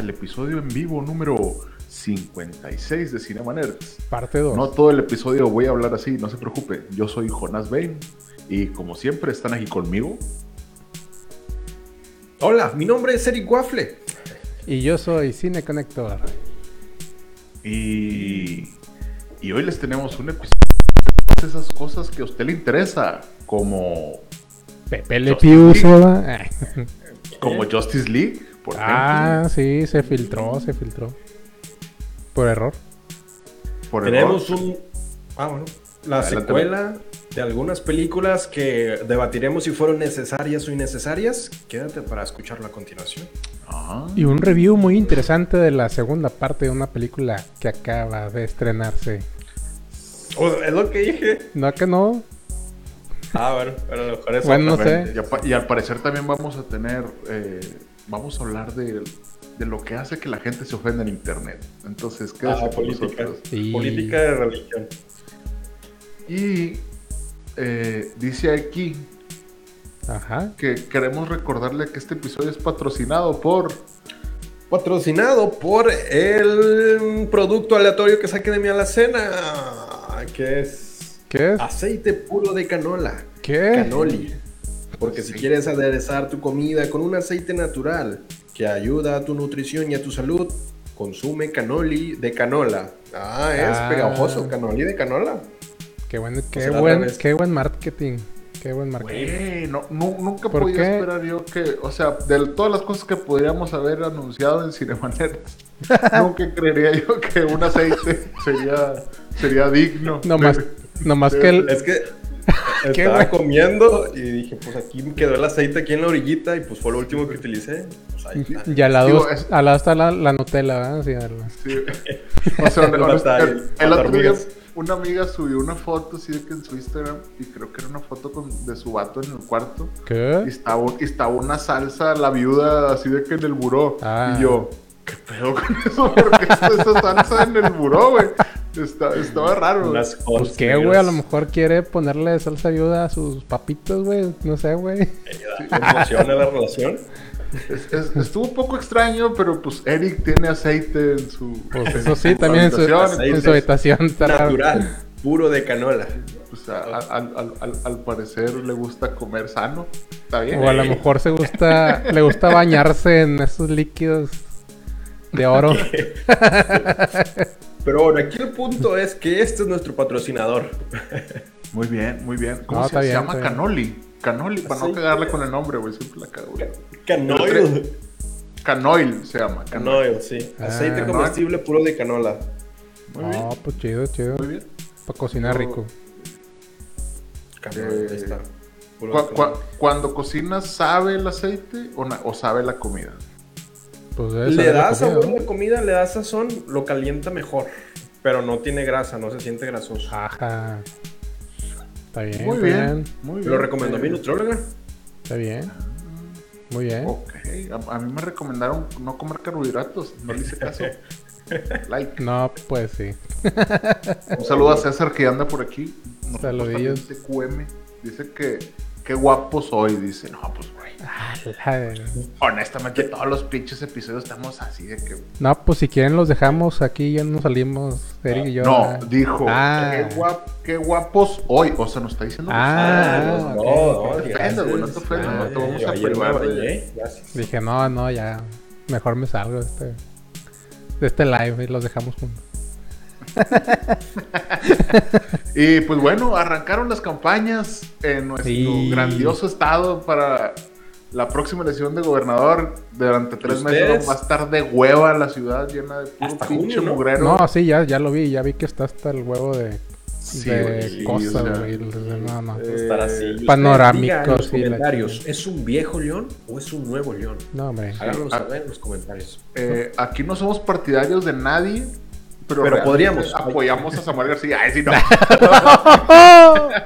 Al episodio en vivo número 56 de Cinema Nerds. Parte 2. No todo el episodio voy a hablar así, no se preocupe. Yo soy Jonas Bain y como siempre están aquí conmigo. Hola, mi nombre es Eric Waffle. Y yo soy Cine Connector. Y, y hoy les tenemos un episodio de esas cosas que a usted le interesa, como, Pepe Le Justice Pew League. se va. Ah. como Justice League, por Ah, sí, se filtró, se filtró. Por error. Por Tenemos error. un. Ah, bueno. La Adelante. secuela de algunas películas que debatiremos si fueron necesarias o innecesarias. Quédate para escucharlo a continuación. Ah, Y un review muy interesante de la segunda parte de una película que acaba de estrenarse. Oh, es lo que dije. No, que no. Ah, bueno, pero a lo mejor es Bueno, no sé. y al parecer también vamos a tener, eh, vamos a hablar de, de lo que hace que la gente se ofenda en internet. Entonces, quédese Ah, política. Política de religión. Y eh, dice aquí Ajá. que queremos recordarle que este episodio es patrocinado por... Patrocinado por el producto aleatorio que saque de mi alacena. Que es ¿Qué es? aceite puro de canola. ¿Qué? Canoli. Porque si quieres aderezar tu comida con un aceite natural que ayuda a tu nutrición y a tu salud, consume canoli de canola. Ah, es Ah. pegajoso, canoli de canola. Qué buen, qué buen, qué buen marketing. Qué buen marketing. Güey, no, nu- nunca ¿Por podía qué? esperar yo que, o sea, de todas las cosas que podríamos haber anunciado en Cinemanet, nunca creería yo que un aceite sería, sería digno. No más, no más que el, Es que estaba bueno. comiendo y dije, pues aquí me quedó el aceite aquí en la orillita y pues fue lo último que utilicé. Pues ahí está. Y al lado, Digo, es- al lado está la, la Nutella, ¿verdad? Sí, Sí. O sea, El otro día una amiga subió una foto así de que en su Instagram, y creo que era una foto con- de su vato en el cuarto, y ¿Qué? estaba, un- y estaba una salsa, la viuda, así de que en el buró. Ah. Y yo, ¿qué pedo con eso? ¿Por qué está esa salsa en el buró, güey? Está- estaba raro. Unas Pues qué, güey, a lo mejor quiere ponerle salsa ayuda a sus papitos, güey. No sé, güey. ¿Emociona la relación? Es- es- estuvo un poco extraño, pero pues Eric tiene aceite en su. Pues en eso sí, su también en su, habitación, en su habitación. está raro. Natural, puro de canola. Pues a- a- al, al- al- al parecer le gusta comer sano. Está bien. O a lo mejor se gusta, le gusta bañarse en esos líquidos de oro. Pero bueno, aquí el punto es que este es nuestro patrocinador. Muy bien, muy bien. ¿Cómo No, se, está se bien, llama? está bien. Canoli. Canoli, para no cagarle con el nombre, güey. Siempre la cago. güey. Canoil. Canoil se llama. Canoil. Canoil, sí. Ah, Aceite no. comestible puro de canola. Muy bien. No, pues chido, chido. Muy bien. Para cocinar Yo- rico. Canoil, Eh, ahí está. Cu- cu- canola. cuando cocinas, ¿sabe el aceite o sabe la comida? Pues debe Le da comida, sabor ¿no? de comida, le da sazón, lo calienta mejor. Pero no tiene grasa, no se siente grasoso. Ajá. Está bien, Muy está bien. bien. Muy Me bien. lo recomendó mi nutrióloga. Está bien. Muy bien. Ok. A, a mí me recomendaron no comer carbohidratos. No le hice caso. like. No, pues sí. Un saludo a César que anda por aquí. Saludillos. TQM. Dice que qué guapo soy. Dice, no, pues güey. Honestamente, todos los pinches episodios estamos así de que. No, pues si quieren los dejamos aquí, ya nos salimos, Eric y yo. No, ah. dijo, Ah. qué, guap- qué guapos hoy. O sea, nos está diciendo. Ah, no, no. No te ofendas, güey, no te ofendas, no te vamos a privar. Dije, no, no, ya. Mejor me salgo de este, de este live y los dejamos juntos. Y pues bueno, arrancaron las campañas en nuestro Sí. grandioso estado para, la próxima elección de gobernador durante tres ¿Ustedes? meses va a estar de hueva la ciudad llena de puro Hasta pinche junio, ¿no? mugrero. No, sí, ya, ya lo vi, ya vi que está hasta el huevo de, Sí, de güey, sí, cosas, o sea, güey. No, no. eh, Estar así. panorámicos en los comentarios. ¿es un viejo león o es un nuevo león? No, hombre. Háganos Ah. saber en los comentarios. eh, aquí no somos partidarios de nadie, pero, podríamos. apoyamos a Samuel García. Ay, sí, no.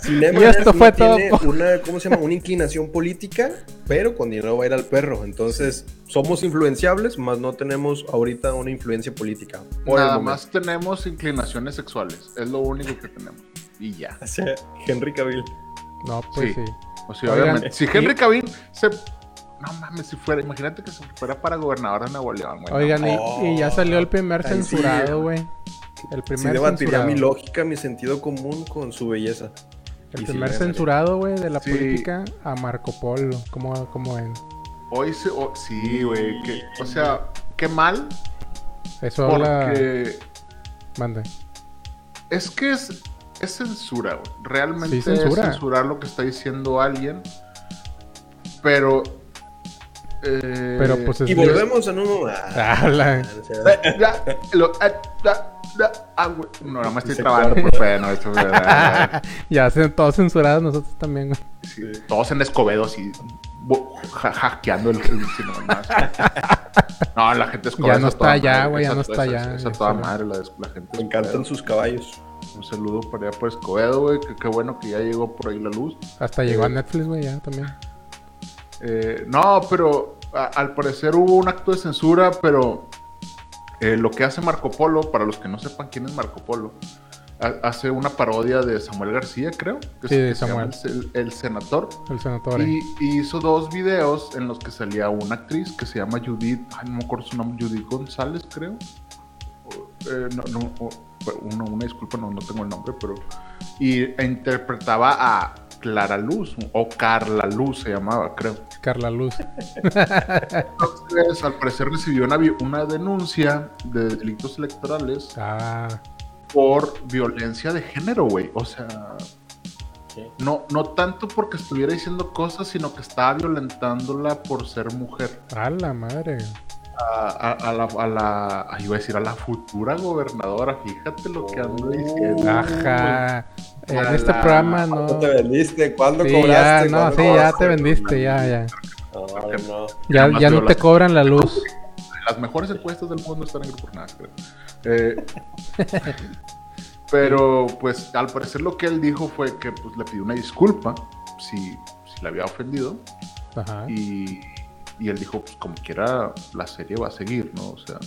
Cinema Y esto fue tiene todo. Una, ¿cómo se llama? Una inclinación política, pero con dinero va a ir al perro. Entonces, somos influenciables, más no tenemos ahorita una influencia política. Por Nada más tenemos inclinaciones sexuales. Es lo único que tenemos. Y ya. O sea, Henry Cavill. No, pues Sí. sí. O sea, Oigan, obviamente. Si Henry Cavill se. No mames, si fuera. Imagínate que se fuera para gobernador de Nuevo León, güey. no Oigan, y, Oh, y ya salió el primer sí, censurado, güey. El Sí primer debatiría censurado. mi lógica, mi sentido común con su belleza. El Y sí, primer censurado, güey, de la Sí. política a Marco Polo. ¿Cómo, cómo ven? Hoy se. oh, sí, güey. O sea, qué mal. Eso habla. Porque. Mande. Es que es, es censura, güey. Realmente Sí, censura. es censurar lo que está diciendo alguien. Pero. Eh, Pero pues es. Y volvemos a no. Habla. o sea, eh, eh, ah. No, nada más estoy Se trabajando corta. por pena. Esto, ¿verdad? ya se todos censurados nosotros también, güey. Sí, todos en Escobedo así. hackeando el. no, no. No, la gente Escobedo. Ya no es está allá, güey, ya no está allá, esa toda madre, la, de- la gente. me encantan sus caballos. Un saludo para allá por Escobedo, güey. Que qué bueno que ya llegó por ahí la luz. Hasta llegó a Netflix, güey, ya también. Eh, no, pero a- al parecer hubo un acto de censura, pero eh, lo que hace Marco Polo, para los que no sepan quién es Marco Polo, ha- hace una parodia de Samuel García, creo. Que Sí, de que se llama Samuel. El, el senador. El senador. eh. Y, y hizo dos videos en los que salía una actriz que se llama Judith, ay, no me acuerdo su nombre, Judith González, creo. Eh, no, no, una, una disculpa, no, no tengo el nombre, pero. Y interpretaba a Clara Luz, o Carla Luz se llamaba, creo. Carla Luz. Entonces, al parecer recibió una, una denuncia de delitos electorales Ah, por violencia de género, güey. O sea, no, no tanto porque estuviera diciendo cosas, sino que estaba violentándola por ser mujer. a la madre. A, a- a la, a la- ay, iba a decir a la futura gobernadora, fíjate lo que ando diciendo. Ajá. En A este la- programa no. ¿Cuándo te vendiste? ¿Cuándo Sí, ya, cobraste? no, ¿Cuándo sí, ya te vendiste, ya, ya. No, no. Ya, ya no te cobran la luz. Las mejores encuestas del mundo están en Grupo creo. Eh, pero, pues, al parecer lo que él dijo fue que pues, le pidió una disculpa si, si le había ofendido. Ajá. Y, y él dijo, pues como quiera, la serie va a seguir, ¿no? O sea,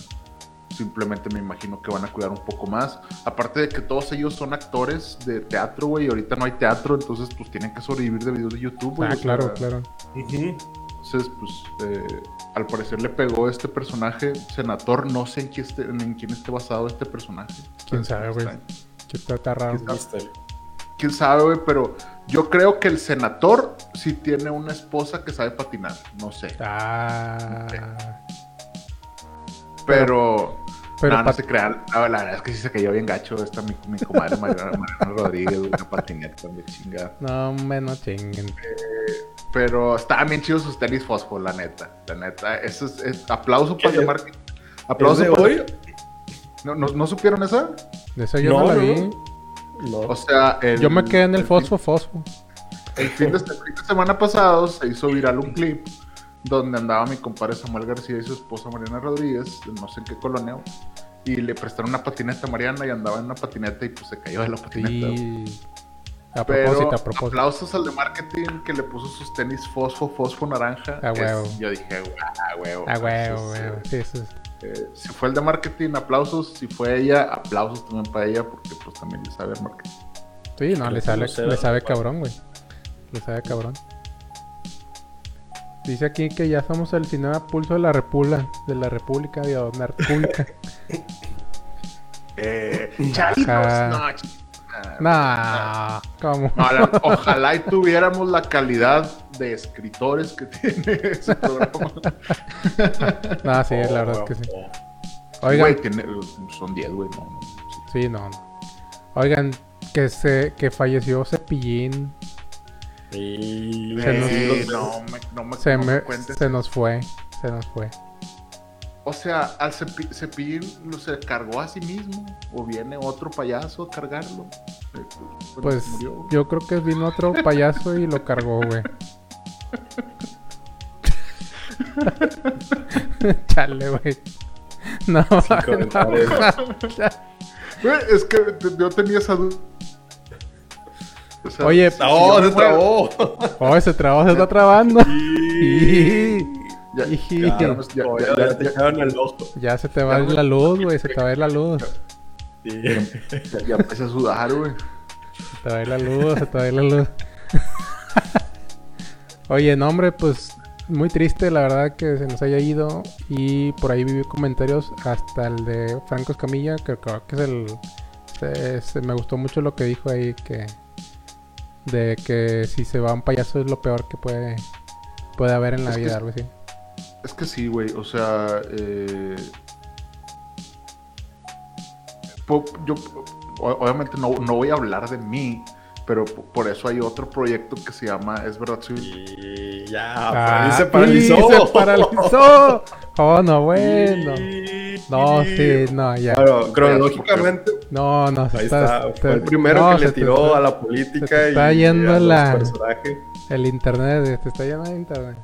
simplemente me imagino que van a cuidar un poco más. Aparte de que todos ellos son actores de teatro, güey, y ahorita no hay teatro, entonces pues tienen que sobrevivir de videos de YouTube, güey. Ah, sea, claro, claro. Entonces, pues, eh, al parecer le pegó este personaje, Senator, no sé en quién esté, en quién esté basado este personaje. ¿Quién sabe, güey? Que está, raro. ¿Quién sabe? Mister. quién sabe, güey, pero yo creo que el senador sí tiene una esposa que sabe patinar, no sé. Ah. Pero, Pero no, no se crean. La, la verdad es que sí se cayó bien gacho esta mi, mi comadre Mariana, Mariana Rodríguez, una patineta de chinga. No, no chinguen. Pero estaban bien chidos sus tenis fosfo, la neta. La neta, eso es, es- aplauso para el marketing. Aplauso ¿Es de para- hoy? ¿No, no, ¿No supieron esa? De eso yo no, No, la vi. no. O sea, el, Yo me quedé en el fin- fosfo fosfo. El fin de, este fin de semana pasado se hizo viral un clip donde andaba mi compadre Samuel García y su esposa Mariana Rodríguez, de no sé en qué colonia, y le prestaron una patineta a Mariana y andaba en una patineta y pues se cayó de la patineta. Sí. A Pero propósito, a propósito. aplausos al de marketing que le puso sus tenis fosfo, fosfo naranja. A Es- huevo. yo dije, "Ah, huevo. Ah, huevo, huevo. Sí, eso es. eh, si fue el de marketing, aplausos. Si fue ella, aplausos también para ella porque pues también le sabe el marketing. Sí, no, le, sale, no sé, le sabe cabrón, güey. Le sabe cabrón. Dice aquí que ya somos el cinema pulso de la república. De la república, de la república. Eh, no, ah, no, ¿cómo? Ojalá y tuviéramos la calidad de escritores que tiene ese programa. No, sí, la verdad es que sí. Oigan, Güey, tiene- son 10, güey. No, no, sí. sí, no, no. Oigan, que se que falleció Cepillín. Se nos- no me, no me, Se, no me me- cuentes. se nos fue. Se nos fue. O sea, al cepi- cepillín lo se cargó a sí mismo. O viene otro payaso a cargarlo. Eh, Pues se murió. yo creo que vino otro payaso y lo cargó, güey. Chale, güey. No, no. Güey, es que yo tenía esa duda. O sea, Oye, si- ¡No, si yo se trabó! Oh, se trabó, se está trabando. Y- Ya, el ojo. Se te va a ir la luz, güey. Se te va a ir la luz. Sí. ya- empecé a sudar, güey. Se te va a ir la luz, se te va a ir la luz. Oye, no, hombre, pues muy triste, la verdad, que se nos haya ido. Y por ahí vi comentarios hasta el de Franco Escamilla, que creo que es el. me gustó mucho lo que dijo ahí, que. De que si se va un payaso es lo peor que puede, puede haber en la Es vida, es- algo así. Es que sí, güey. O sea, eh, yo obviamente no, no voy a hablar de mí, pero po- por eso hay otro proyecto que se llama Es verdad, soy Y ya, Ah, se sí, paralizó. se paralizó. Oh, no, bueno. No, sí, no, ya. Claro, cronológicamente, No, no, se ahí está- Fue el primero no, que se le tiró está- a la se política y está yendo a la- personajes. El internet, te está yendo el internet.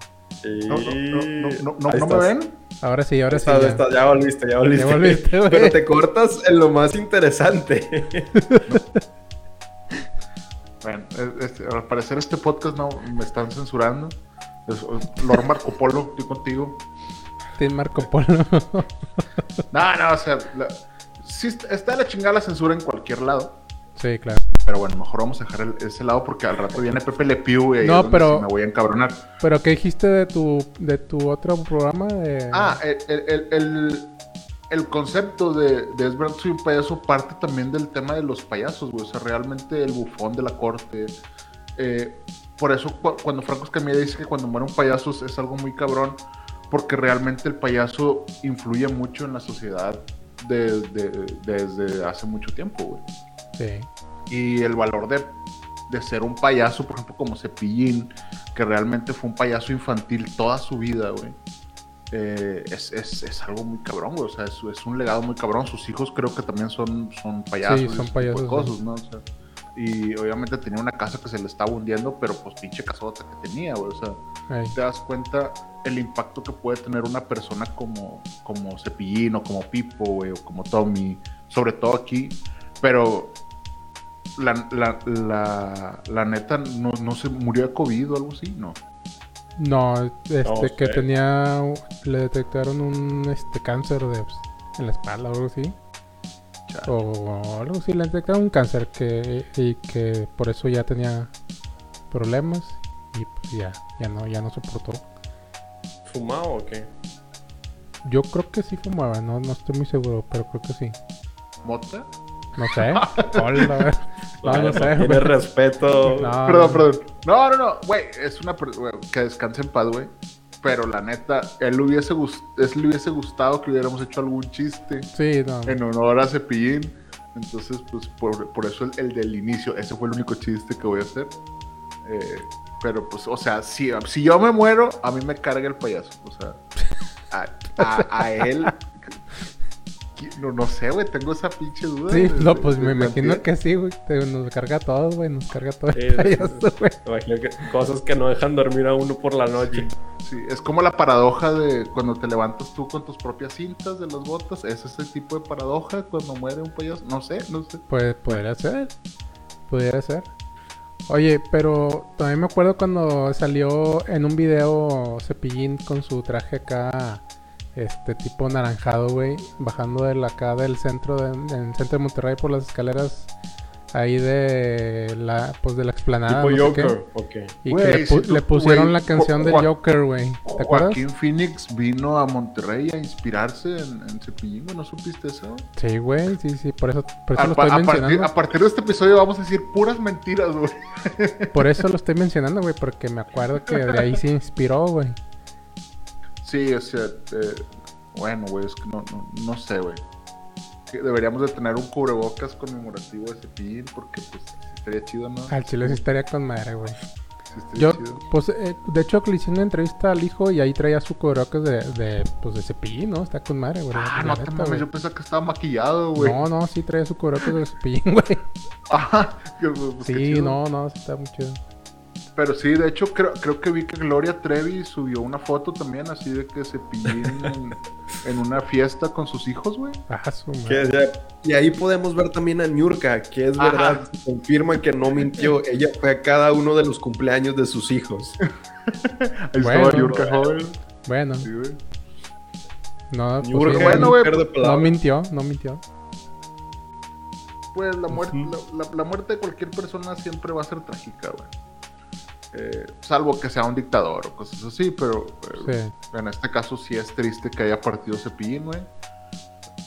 Y... No, no, no, no, no, Ahí no me ven. Ahora sí, ahora sí. Está- ya. está- ya volviste, ya volviste. Ya volviste. Pero te cortas en lo más interesante. Bueno, al parecer este podcast no me están censurando. Es- Lord Marco Polo, estoy contigo. Team Marco Polo. No, no, o sea, la- sí está- la chingada la censura en cualquier lado. sí, claro. Pero bueno, mejor vamos a dejar el- ese lado porque al rato viene Pepe Le Pew y ahí No, es donde pero- sí me voy a encabronar. Pero ¿qué dijiste de tu de tu otro programa? De... Ah, el, el, el, el- concepto de, de Es soy un payaso parte también del tema de los payasos, güey. O sea, realmente el bufón de la corte. eh, por eso cu- cuando Franco Escamilla dice que cuando muere un payaso es, es algo muy cabrón, porque realmente el payaso influye mucho en la sociedad de- de- desde hace mucho tiempo, güey. sí. y el valor de, de ser un payaso, por ejemplo, como Cepillín, que realmente fue un payaso infantil toda su vida, güey. Eh, es, es- es algo muy cabrón, güey. O sea, es, es un legado muy cabrón. Sus hijos creo que también son, son payasos. Sí, y son tipo payasos, de cosas, ¿no? O sea, y obviamente tenía una casa que se le estaba hundiendo, pero pues pinche casota que tenía, güey. O sea, te das cuenta el impacto que puede tener una persona como, como Cepillín o como Pipo, güey, o como Tommy, sobre todo aquí, pero la, la, la, la neta no, no se murió de COVID o algo así, no. No, este No que tenía le detectaron un este cáncer de pues, en la espalda o algo así. Chale. O algo así, le detectaron un cáncer que y que por eso ya tenía problemas y pues ya ya no ya no soportó. ¿Fumado o qué? Yo creo que sí fumaba, no no estoy muy seguro, pero creo que sí. ¿Mota? No sé. Hola, no, no sé. Tiene respeto. No. Perdón, perdón. No, no, no, güey, es una... güey, que descanse en paz, güey. Pero la neta, él le hubiese, gust- él le hubiese gustado que hubiéramos hecho algún chiste Sí, no. en honor a Cepillín. Entonces, pues por, por eso el, el del inicio, ese fue el único chiste que voy a hacer. Eh, pero pues, o sea, si, si yo me muero, a mí me carga el payaso. O sea, a, a- a él. No, no sé, güey, tengo esa pinche duda. Sí, de- no, pues de- me de imagino que sí, güey. Nos carga a todos, güey. Nos carga a todo Sí, el payaso, güey. Me imagino que cosas que no dejan dormir a uno por la noche. Sí, es como la paradoja de cuando te levantas tú con tus propias cintas de las botas. Es ese tipo de paradoja cuando muere un payaso. No sé, no sé. Pues podría ser. Pudiera ser. Oye, pero también me acuerdo cuando salió en un video Cepillín con su traje acá, este tipo naranjado, güey, bajando de la acá del centro, de, del centro de Monterrey por las escaleras ahí de la, pues de la explanada. tipo no sé qué, Joker. Ok. y que le, pu- si tú- le pusieron la canción Joa- Joker, güey. ¿Te acuerdas? Joaquín Phoenix vino a Monterrey a inspirarse en, en Cepillín, ¿no supiste eso? Sí, güey, sí, sí, por eso, por eso A, lo estoy a partir, mencionando. a partir de este episodio vamos a decir puras mentiras, güey. Por eso lo estoy mencionando, güey, porque me acuerdo que de ahí se inspiró, güey. Sí, o sea, eh, bueno, güey, es que no, no, no sé, güey. Deberíamos de tener un cubrebocas conmemorativo de Cepillín porque, pues, estaría chido, ¿no? Al chile sí estaría con madre, güey. Yo, chido. pues, eh, de hecho, le hice una entrevista al hijo y ahí traía su cubrebocas de, de, pues, de cepillín, ¿no? Está con madre, güey. Ah, no te mames, yo pensaba que estaba maquillado, güey. No, no, sí traía su cubrebocas de cepillín, güey. Ajá, que, pues, Sí, no, no, sí está muy chido. Pero sí, de hecho, creo, creo que vi que Gloria Trevi subió una foto también así de que se en, en una fiesta con sus hijos, güey. Ah, su madre. y ahí podemos ver también a Niurka, que es Ajá. verdad, confirma que no mintió. Ella fue a cada uno de los cumpleaños de sus hijos. Ahí Bueno. estaba Yurka joven. Bueno, Sí, güey. no, pues, Niurka, sí, bueno, no güey, no mintió, no mintió. Pues la muerte, la, la- la muerte de cualquier persona siempre va a ser trágica, güey. Eh, salvo que sea un dictador o cosas así, pero eh, en este caso sí es triste que haya partido Cepillín, güey.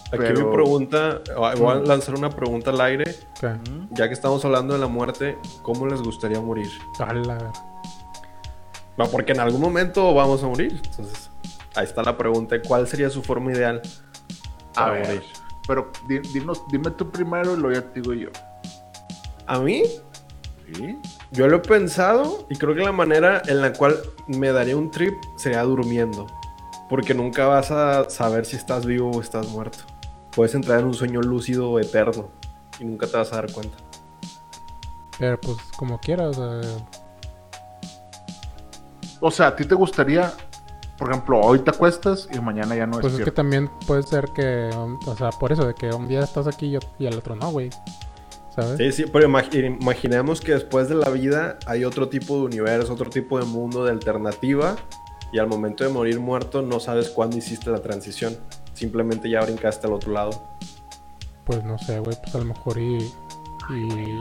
Aquí Pero- mi pregunta, voy a Mm. lanzar una pregunta al aire. ¿Qué? Ya que estamos hablando de la muerte, ¿cómo les gustaría morir? A la ver. No, porque en algún momento vamos a morir. Entonces, ahí está la pregunta: ¿cuál sería su forma ideal A para ver, morir? pero di- dinos- dime tú primero y luego ya te digo yo. A mí, ¿Sí? yo lo he pensado y creo que la manera en la cual me daría un trip sería durmiendo. Porque nunca vas a saber si estás vivo o estás muerto. Puedes entrar en un sueño lúcido eterno y nunca te vas a dar cuenta. Pero pues como quieras, o sea, O sea, ¿a ti te gustaría, por ejemplo, hoy te acuestas y mañana ya no pues es que también puede ser que, o sea, por eso, de que un día estás aquí y, y al otro no, güey. ¿Sabes? Sí, sí, pero imagi- imaginemos que después de la vida hay otro tipo de universo, otro tipo de mundo de alternativa y al momento de morir muerto no sabes cuándo hiciste la transición. Simplemente ya brincaste al otro lado. Pues no sé, güey, pues a lo mejor y... y...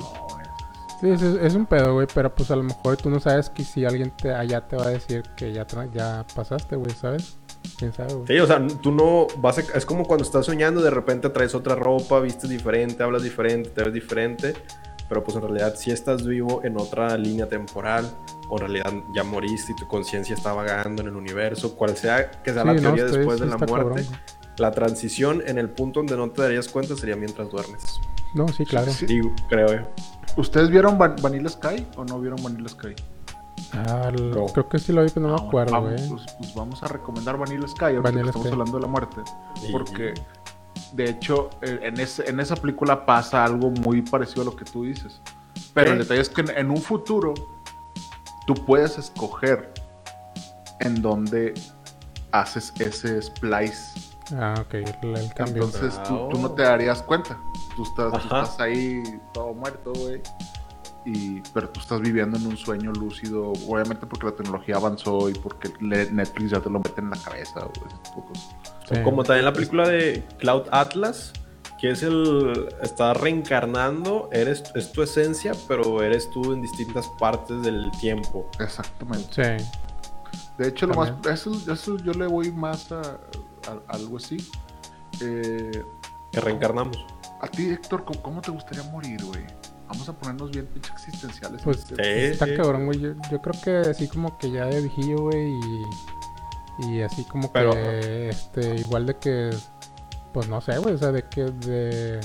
Sí, es, es un pedo, güey, pero pues a lo mejor tú no sabes que si alguien te, allá te va a decir que ya, ya pasaste, güey, ¿sabes? ¿Quién sabe, güey? Sí, o sea, tú no vas a- Es como cuando estás soñando, de repente traes otra ropa, vistes diferente, hablas diferente, te ves diferente. Pero pues en realidad sí estás vivo en otra línea temporal. O en realidad ya moriste y tu conciencia está vagando en el universo. Cual sea que sea la Sí, no, teoría estoy- después sí de la muerte. cabrón. La transición en el punto donde no te darías cuenta sería mientras duermes. No, sí, claro. Sí. Digo, creo yo. ¿Ustedes vieron Van- Vanilla Sky o no vieron Vanilla Sky? Ah. Creo que sí lo vi, pero no me Ah, acuerdo, vamos, güey. Pues, pues vamos a recomendar Vanilla Sky, ahorita Vanilla que estamos Sky. hablando de la muerte. Y- Porque, de hecho, eh, en, ese- en esa película pasa algo muy parecido a lo que tú dices. Pero ¿Qué? el detalle es que en, en un futuro tú puedes escoger en dónde haces ese splice. Ah, ok, el, el cambio. Entonces tú, tú no te darías cuenta. Tú estás, tú estás ahí todo muerto, güey. Y, pero tú estás viviendo en un sueño lúcido, obviamente porque la tecnología avanzó y porque Netflix ya te lo mete en la cabeza, güey. ese tipo de cosas. Sí. Como también la película de Cloud Atlas, que es el. Estás reencarnando, eres, es tu esencia, pero eres tú en distintas partes del tiempo. Exactamente. Sí. De hecho, lo más, eso, eso yo le voy más a, a- algo así. Eh, Que reencarnamos. a ti, Héctor, ¿cómo, cómo te gustaría morir, güey? Vamos a ponernos bien pinche existenciales. Pues Este- Sí, está sí. cabrón, güey. Yo, yo creo que así como que ya de viejillo, güey, y, y así como Pero- que, este, igual de que, pues no sé, güey, o sea, de que, de,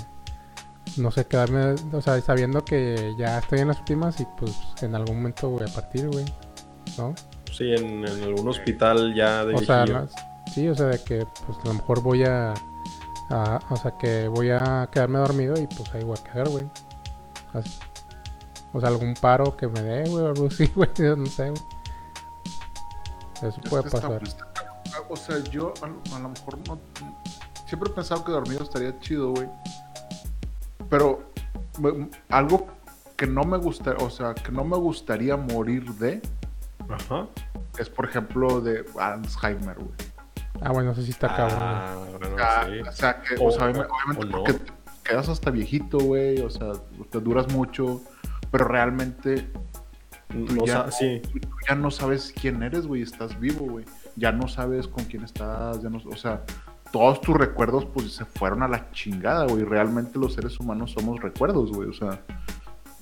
no sé, quedarme, o sea, sabiendo que ya estoy en las últimas y pues en algún momento voy a partir, güey, ¿no? Sí, en, en algún hospital ya de O sea, no- sí, o sea, de que pues a lo mejor voy a, a- o sea, que voy a quedarme dormido y pues ahí voy a quedar, güey. O sea, algún paro que me dé, güey, o algo así, güey, no sé, güey. Eso Es puede está- pasar. está- o sea, yo a, a lo mejor no. Siempre he pensado que dormido estaría chido, güey. Pero me- algo que no me gusta, o sea, que no me gustaría morir de Ajá. es, por ejemplo, de Alzheimer, güey. Ah, bueno, eso sí está cabrón. Ah, bueno, Ah, sí. O sea, que, O- o sea, obvi- o obviamente no. porque quedas hasta viejito, güey. O sea, te duras mucho, pero realmente tú No ya- sí. tú ya no sabes quién eres, güey. Estás vivo, güey. Ya no sabes con quién estás, ya no, o sea, todos tus recuerdos pues se fueron a la chingada, güey. Realmente los seres humanos somos recuerdos, güey. O sea,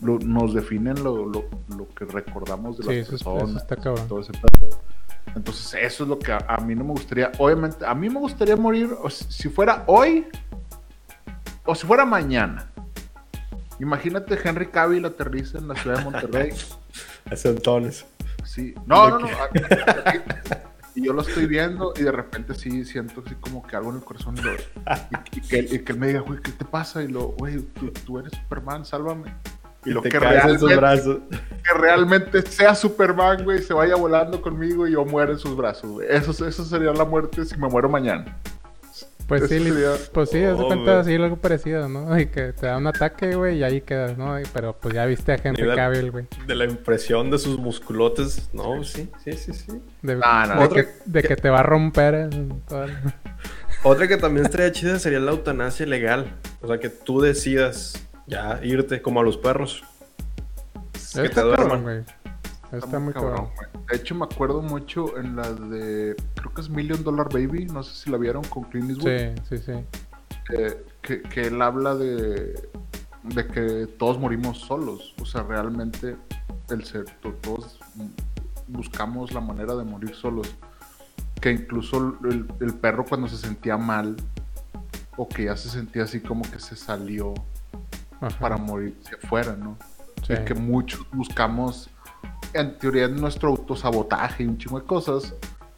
lo- nos definen lo, lo, lo que recordamos de Sí, las eso, es- personas. eso está todo ese. Entonces, eso es lo que a, a mí no me gustaría. Obviamente, a mí me gustaría morir o si, si fuera hoy o si fuera mañana. Imagínate Henry Cavill aterriza en la ciudad de Monterrey Ese entonces. Sí. No, no, no. Y yo lo estoy viendo y de repente sí siento así como que algo en el corazón y, lo- y- y que, y que él me diga, güey, ¿qué te pasa? Y lo, güey, tú, tú eres Superman, sálvame. Y lo te que en sus realmente, brazos. que realmente sea Superman, güey, se vaya volando conmigo y yo muera en sus brazos. Eso, eso sería la muerte si me muero mañana. Pues sí, sería- pues sí, haz de Oh, cuenta así algo parecido, ¿no? Y que te da un ataque, güey, y ahí quedas, ¿no? Y- Pero pues ya viste a Henry Mira- Cavill, güey. De la impresión de sus musculotes. No, sí, sí, sí, sí. De, de que, de que te va a romper en toda la- Otra que también estaría chida sería la eutanasia legal. O sea, que tú decidas ya irte como a los perros. Que Está te duerman. cabrón, Está muy cabrón. De hecho, me acuerdo mucho en la de, creo que es Million Dollar Baby, no sé si la vieron con Clint Eastwood. Sí, sí, sí. eh, que, que él habla de, de que todos morimos solos. O sea, realmente el ser, to- todos buscamos la manera de morir solos. Que incluso el, el perro cuando se sentía mal o que ya se sentía así como que se salió Ajá. para morirse afuera, ¿no? Sí. Y que muchos buscamos, en teoría, en nuestro autosabotaje y un chingo de cosas,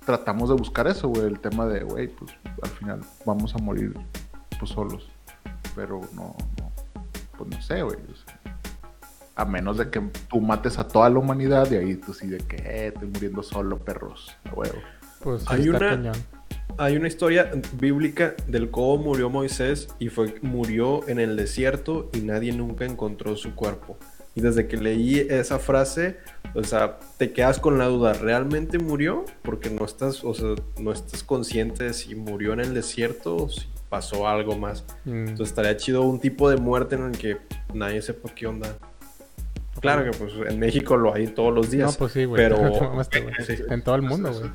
tratamos de buscar eso, güey, el tema de, güey, pues al final vamos a morir pues solos. Pero no, no pues no sé, güey. o sea, a menos de que tú mates a toda la humanidad y ahí tú sí de que eh, estoy muriendo solo, perros, a huevo. Pues Hay una- cañón. Hay una historia bíblica del cómo murió Moisés y fue murió en el desierto y nadie nunca encontró su cuerpo. Y desde que leí esa frase, o sea, te quedas con la duda, ¿realmente murió? Porque no estás, o sea, no estás consciente de si murió en el desierto o si pasó algo más. Mm, Entonces estaría chido un tipo de muerte en el que nadie sepa qué onda. Claro que pues en México lo hay todos los días. no, pues sí, güey. pero. En todo el mundo, Eso- güey.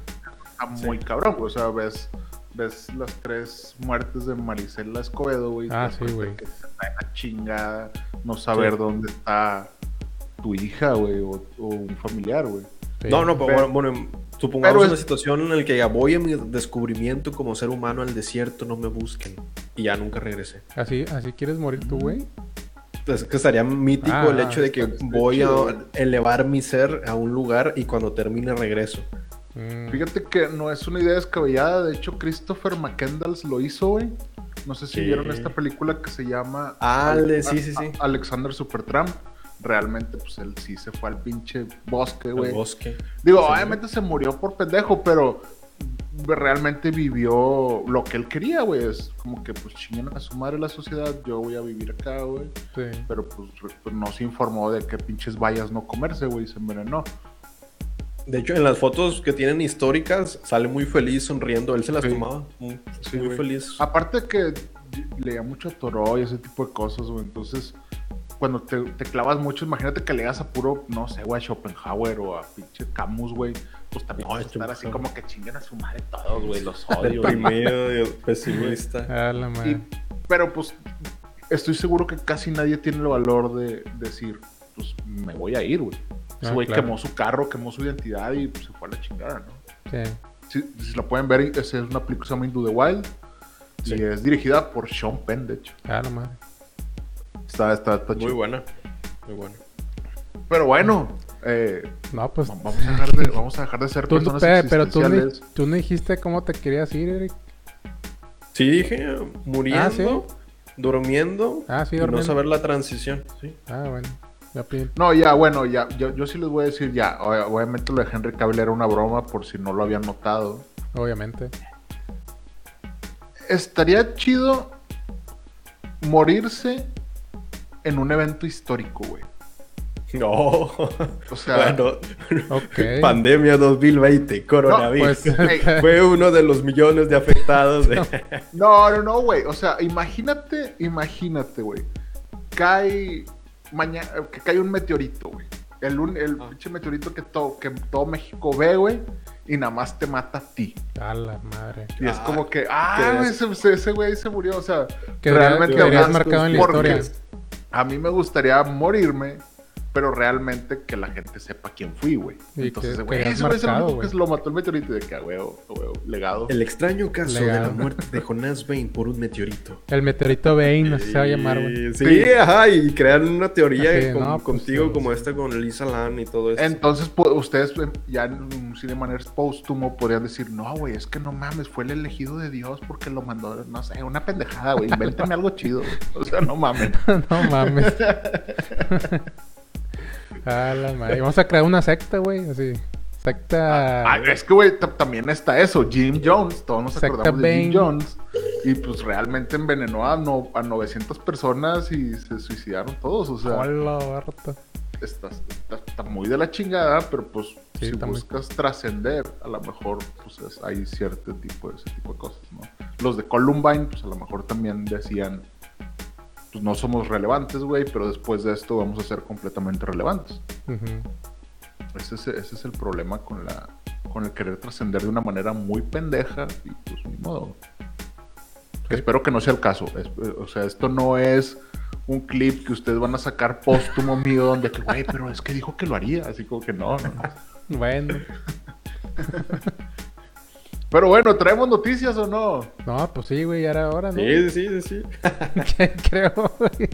Está muy cabrón, güey. O sea, ves, ves las tres muertes de Marisela Escobedo, güey. Ah, sí, güey. La chingada no saber Sí. dónde está tu hija, güey, o, o un familiar, güey. Sí. No, no, pero Pero- bueno, bueno, supongamos pero es- una situación en la que ya voy a mi descubrimiento como ser humano al desierto, no me busquen. Y ya nunca regresé. ¿Así, ¿Así quieres morir tú, güey? Es que estaría mítico Ah, el hecho de que voy chido, a elevar mi ser a un lugar y cuando termine regreso. Mm, Fíjate que no es una idea descabellada. De hecho, Christopher McKendall lo hizo, güey. No sé si Sí. vieron esta película que se llama Ah, Al- de- sí, Alexander Supertramp. Realmente, pues él sí se fue al pinche bosque, güey. bosque. Digo, Sí. obviamente se murió por pendejo, pero realmente vivió lo que él quería, güey. Es como que, pues, chinguen a su madre la sociedad, yo voy a vivir acá, güey. sí. Pero, pues, pues, no se informó de que pinches vallas no comerse, güey, y se envenenó. De hecho, en las fotos que tienen históricas, sale muy feliz sonriendo. Él se las Sí. tomaba muy, Sí, muy güey. feliz. Aparte que leía mucho a Toro y ese tipo de cosas, güey. Entonces, cuando te, te clavas mucho, imagínate que leas a puro, no sé, güey, a Schopenhauer o a pinche Camus, güey. Pues también No, vas a estar así como que chinguen a su madre todos, güey. Los odio, güey. Deprimido pesimista. Ah, la madre. Y- pero pues estoy seguro que casi nadie tiene el valor de decir, pues me voy a ir, güey. Ese Ah, güey claro. quemó su carro, quemó su identidad y pues, se fue a la chingada, ¿no? Sí. Si, si la pueden ver, esa es una película que se llama Into the Wild Sí. y es dirigida por Sean Penn, de hecho. Ah, la madre. Está, está, está Muy buena. Muy buena. Pero bueno, eh, No, pues. vamos, a dejar de, vamos a dejar de ser Tú, personas pe- pero tú, ni, existenciales. tú no dijiste cómo te querías ir, Eric. Sí, dije, muriendo, Ah, ¿sí? durmiendo Ah, sí, y no durmiendo. saber la transición. Sí. Ah, bueno. No, ya, bueno, ya, yo, yo sí les voy a decir ya. o- Obviamente lo de Henry Cavill era una broma por si no lo habían notado. Obviamente. Estaría chido morirse en un evento histórico, güey. No. O sea, bueno, Ok. pandemia 2020, coronavirus. No, pues. Fue uno de los millones de afectados. De... no, no, no, güey. O sea, imagínate, imagínate, güey. Cae mañana, que cae un meteorito, güey. El, un- el Ah. pinche meteorito que todo, que todo México ve, güey. Y nada más te mata a ti. A la madre. Y es Ah, como que, ah, ese, ese güey se murió. O sea, Quedaría- realmente hablando, marcado en la porque historia. A mí me gustaría morirme, pero realmente que la gente sepa quién fui, güey. Entonces, güey, güey es único que güey. se lo mató el meteorito y de que, a huevo, a huevo, legado. El extraño caso de la muerte de Jonás Bane por un meteorito. El meteorito Bane, así se va a llamar, güey. Sí, Sí. ajá, y crean una teoría Así, con- no, pues, contigo sí. como esta con Lisa Lan y todo eso. Entonces, pues, ustedes eh, ya en un Cinemaners póstumo podrían decir, no, güey, es que no mames, fue el elegido de Dios porque lo mandó, no sé, una pendejada, güey, invéntame algo chido. güey. O sea, no mames. no mames. a la madre. Vamos a crear una secta, güey, así. Secta. Ah, es que, güey, ta- también está eso, Jim Jones, todos nos Secta acordamos de Jim. Jones, y pues realmente envenenó a, no, a 900 personas y se suicidaron todos, o sea, Hola, harta. está, está- está muy de la chingada, pero pues Sí, si muy- buscas trascender, a lo mejor pues es- hay cierto tipo de ese tipo de cosas, ¿no? Los de Columbine, pues a lo mejor también decían, pues no somos relevantes, güey, pero después de esto vamos a ser completamente relevantes. Ese es, ese es el problema con la con el querer trascender de una manera muy pendeja y pues ni modo. Espero que no sea el caso. Es- eh, o sea, esto no es un clip que ustedes van a sacar póstumo mío donde que, güey, pero es que dijo que lo haría. Así como que no, no. Bueno. Pero bueno, ¿traemos noticias o no? No, pues sí, güey, ya era hora, ¿no? Sí, sí, sí, sí. Creo, güey.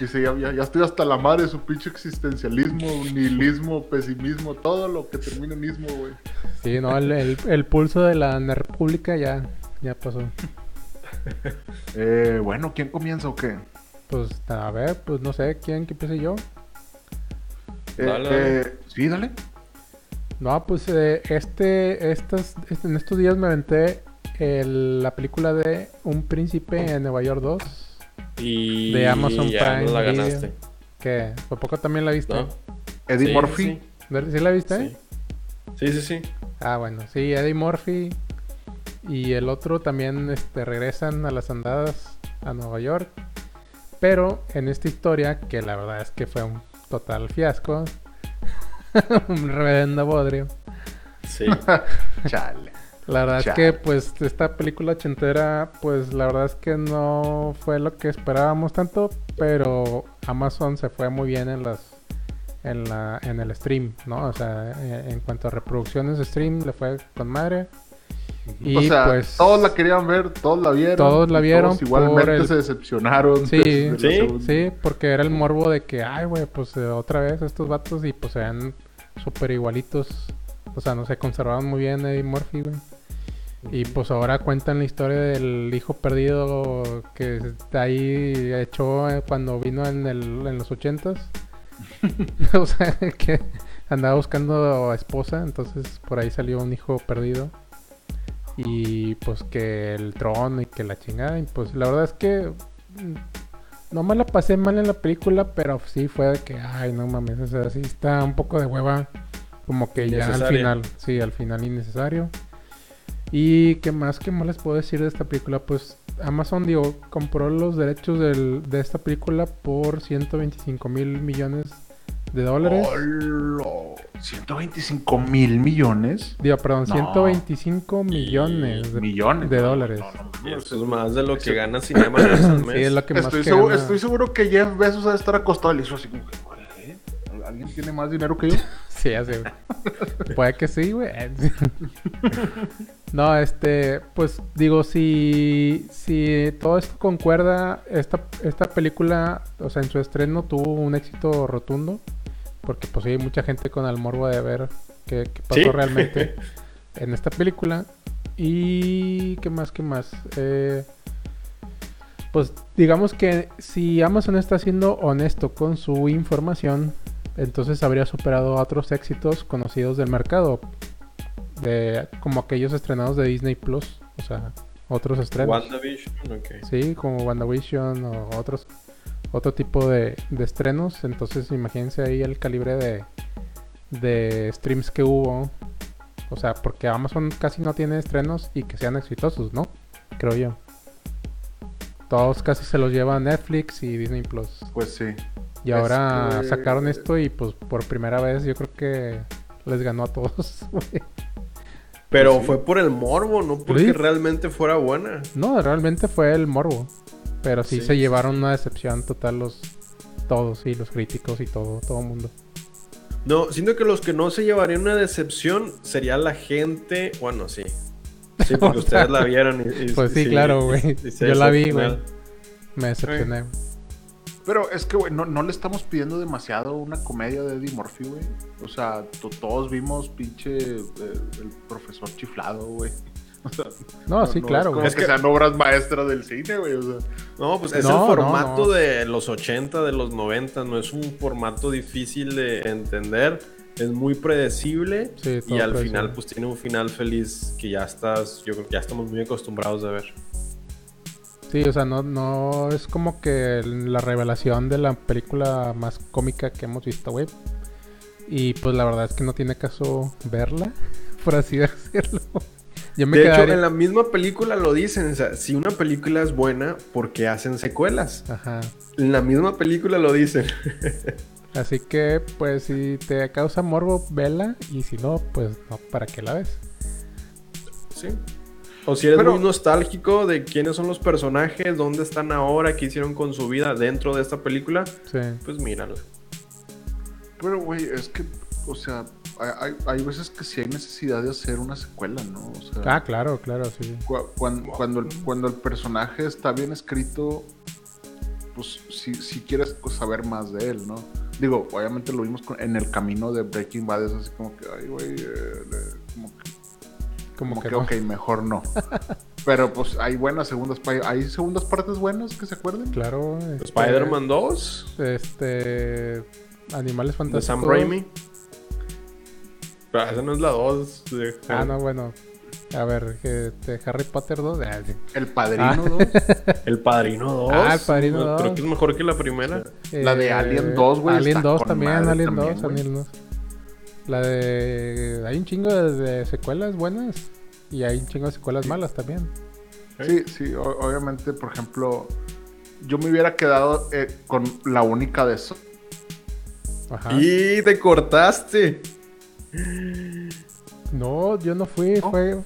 Dice, ya, ya- ya estoy hasta la madre de su pinche existencialismo, nihilismo, pesimismo, todo lo que termina en ismo, güey. Sí, no, el, el, el pulso de la República ya, ya pasó. Eh, bueno, ¿quién comienza o qué? Pues, a ver, pues no sé, ¿quién que empiece yo? Eh, Dale, eh, sí, dale. No, pues eh, este, estas, este- en estos días me aventé el- la película de Un Príncipe en Nueva York 2. Y De Amazon ya Prime no la Video. ganaste, Que ¿por poco también la viste? ¿no? Eddie Sí, Murphy. Sí, ¿Sí la viste? sí. Sí, sí, sí. Ah, bueno, sí, Eddie Murphy y el otro también este, regresan a las andadas a Nueva York. Pero en esta historia, que la verdad es que fue un total fiasco, un reverendo bodrio. Sí. Chale. La verdad es que pues esta película ochentera, pues la verdad es que no fue lo que esperábamos tanto, pero Amazon se fue muy bien en las en la en el stream, ¿no? O sea, en, en cuanto a reproducciones de stream le fue con madre. Y o sea, pues todos la querían ver, todos la vieron. Todos la vieron todos igualmente el- se decepcionaron. Sí. de Sí. Sí, porque era el morbo de que, ay, güey, pues eh, otra vez estos vatos y pues eran súper igualitos. O sea, no se conservaban muy bien Eddie Murphy, güey. Y pues ahora cuentan la historia del hijo perdido que está ahí echó eh, cuando vino en, el, en los ochentas. o sea, que andaba buscando esposa, entonces por ahí salió un hijo perdido. Y pues que el trono y que la chingada. Y pues la verdad es que no me la pasé mal en la película, pero sí fue de que, ay, no mames, o sea, sí está un poco de hueva. Como que ya al final, sí, al final innecesario. Y qué más, qué más les puedo decir de esta película, pues Amazon, digo, compró los derechos del- de esta película por 125 mil millones de dólares. ¡Hola! 125 mil millones. Digo, perdón, No. 125 millones de, millones de No, dólares. no, no, no, Eso es más de lo que gana Cinema al Sí, mes. es lo que más Estoy, que seguro, gana. estoy seguro que Jeff Bezos debe estar acostado le hizo así como que, "¿Qué? ¿Alguien tiene más dinero que yo? Sí, güey. Puede que sí, güey. no, este, pues digo, si, si todo esto concuerda, esta, esta película, o sea, en su estreno tuvo un éxito rotundo. Porque pues hay mucha gente con el morbo de ver qué, qué pasó Sí. realmente en esta película. Y qué más, qué más. Eh, pues digamos que si Amazon está siendo honesto con su información, entonces habría superado a otros éxitos conocidos del mercado. De, como aquellos estrenados de Disney Plus. O sea, otros estrenos. WandaVision, ok. Sí, como WandaVision o otros otro tipo de, de estrenos. Entonces imagínense ahí el calibre de, de streams que hubo. O sea, porque Amazon casi no tiene estrenos y que sean exitosos, ¿no? Creo yo. Todos casi se los lleva Netflix y Disney Plus. Pues sí. Y ahora Este- sacaron esto y pues por primera vez yo creo que les ganó a todos. Pero Pues sí. fue por el morbo, no porque Sí. realmente fuera buena. no, realmente fue el morbo. Pero sí, Sí. se llevaron una decepción total los, todos, sí, los críticos y todo, todo mundo. No, siento que los que no se llevarían una decepción sería la gente. Bueno, sí. Sí, porque ustedes la vieron. y- y- Pues sí, claro, güey. Yo la vi, güey. Me decepcioné. Pero es que, güey, no, no le estamos pidiendo demasiado una comedia de Eddie Murphy, güey. O sea, to- todos vimos pinche eh, el profesor chiflado, güey. O sea, No, sí, claro, es como güey. que, sean obras maestras del cine, güey. O sea, No, pues es No, el formato no, no. de los 80, de los 90. No es un formato difícil de entender. Es muy predecible. Sí, y al predecible. final, pues tiene un final feliz que ya estás. Yo creo que ya estamos muy acostumbrados a ver. Sí, o sea, no, no es como que la revelación de la película más cómica que hemos visto, güey. Y pues la verdad es que no tiene caso verla, por así decirlo. Yo me de hecho, en la misma película lo dicen. O sea, si una película es buena, ¿por qué hacen secuelas? Ajá. En la misma película lo dicen. Así que, pues, si te causa morbo, vela. Y si no, pues, no, ¿para qué la ves? Sí. O si eres Pero- muy nostálgico de quiénes son los personajes, dónde están ahora, qué hicieron con su vida dentro de esta película, Sí. pues mírala. pero, güey, es que, o sea, hay, veces que sí hay necesidad de hacer una secuela, ¿no? O sea, Ah, claro, claro, sí. cu- cuan- cuando, el, cuando el personaje está bien escrito, pues si, si quieres pues, saber más de él, ¿no? Digo, obviamente lo vimos con- en el camino de Breaking Bad, es así como que, ay, güey, eh, como que Como, Como que, que, no. ok, mejor no. Pero pues hay buenas segundas ¿Hay segundas partes buenas que se acuerden? Claro. este, Spider-Man 2 Este. Animales de fantásticos. Sam Raimi. Pero esa no es la 2. de- Ah, no, bueno. A ver, que de Harry Potter 2. ah, sí. El Padrino Ah. 2. El Padrino 2. Ah, El Padrino Creo 2. que es mejor que la primera. La de Alien 2, güey, Alien está 2 con también, Alien también, 2, güey. Alien 2. La de. Hay un chingo de, de secuelas buenas. Y hay un chingo de secuelas malas también. Sí, sí, o- obviamente, por ejemplo, yo me hubiera quedado eh, con la única de eso. Ajá. Y te cortaste. No, yo no fui, ¿No? fue.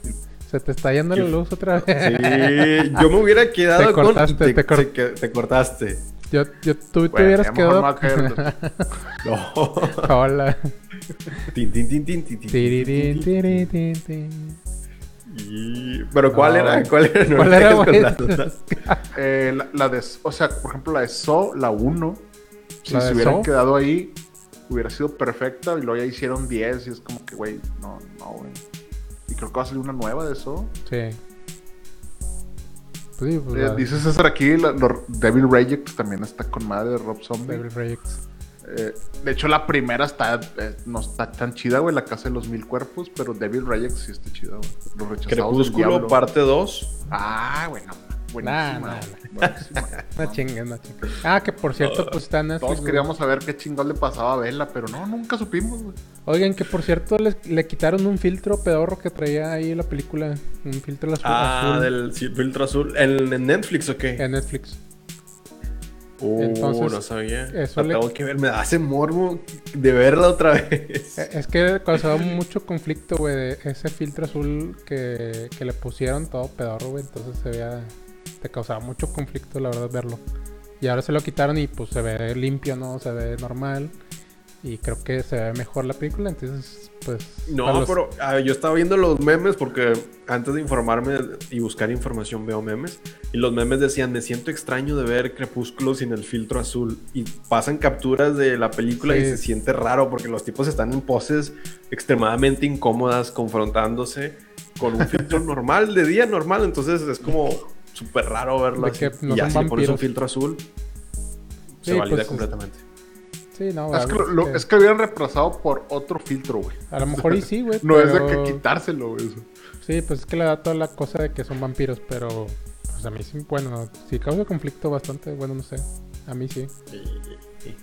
Se te está yendo la luz otra vez. Sí, yo me hubiera quedado Te con. cortaste, te, te cor- te cortaste. Yo, yo, tú te hubieras quedado. No. Hola. Tin, tin, tin. Y- Pero ¿cuál No. era? ¿Cuál era? No ¿Cuál era. Eh, la, la de, o sea, por ejemplo, la de So, la 1, si ¿La se hubieran quedado ahí, hubiera sido perfecta. Y luego ya hicieron 10 y es como que, güey, no, no, güey. Y creo que va a salir una nueva de eso. Sí. Pues sí, pues Eh, dice César aquí, la, lo- Devil Reject también está con madre de Rob Zombie. Devil Rejects. Eh, de hecho, la primera está eh, no está tan chida, güey, la casa de los mil cuerpos, pero Devil Reject sí está chida, güey. Los rechazados del Crepúsculo, parte 2. Ah, bueno, Nah, buenísima. nah, No chingues, no chingues. Ah, que por cierto, pues está en Netflix. Todos queríamos saber qué chingón le pasaba a Vela, pero no, nunca supimos, güey. Oigan, que por cierto le, le quitaron un filtro pedorro que traía ahí la película. Un filtro azul, Ah, azul del sí, filtro azul. ¿En, en Netflix o qué? en Netflix. Uh, entonces, no sabía. eso La le- tengo que ver. Me hace morbo de verla otra vez. Eh, Es que causaba mucho conflicto, güey, de ese filtro azul que, que le pusieron todo pedorro, güey. Entonces se veía. Te causaba mucho conflicto, la verdad, verlo. Y ahora se lo quitaron y pues se ve limpio, ¿no? Se ve normal. Y creo que se ve mejor la película. Entonces, pues. No, los- pero ah, yo estaba viendo los memes porque antes de informarme y buscar información veo memes. Y los memes decían, me siento extraño de ver Crepúsculo sin el filtro azul. Y pasan capturas de la película y Sí. se siente raro porque los tipos están en poses extremadamente incómodas, confrontándose con un filtro normal, de día normal. Entonces es como súper raro verlo así. que no y si le pones un vampiros. filtro azul, se Sí, valida pues, es- completamente. Sí, no, Es que, a, lo, lo- es que habían reemplazado por otro filtro, güey. a lo mejor y sí, güey. No es de que quitárselo, güey. eso. Sí, pues es que le da toda la cosa de que son vampiros, pero pues a mí sí, bueno, sí causa conflicto bastante, bueno, no sé, a mí sí.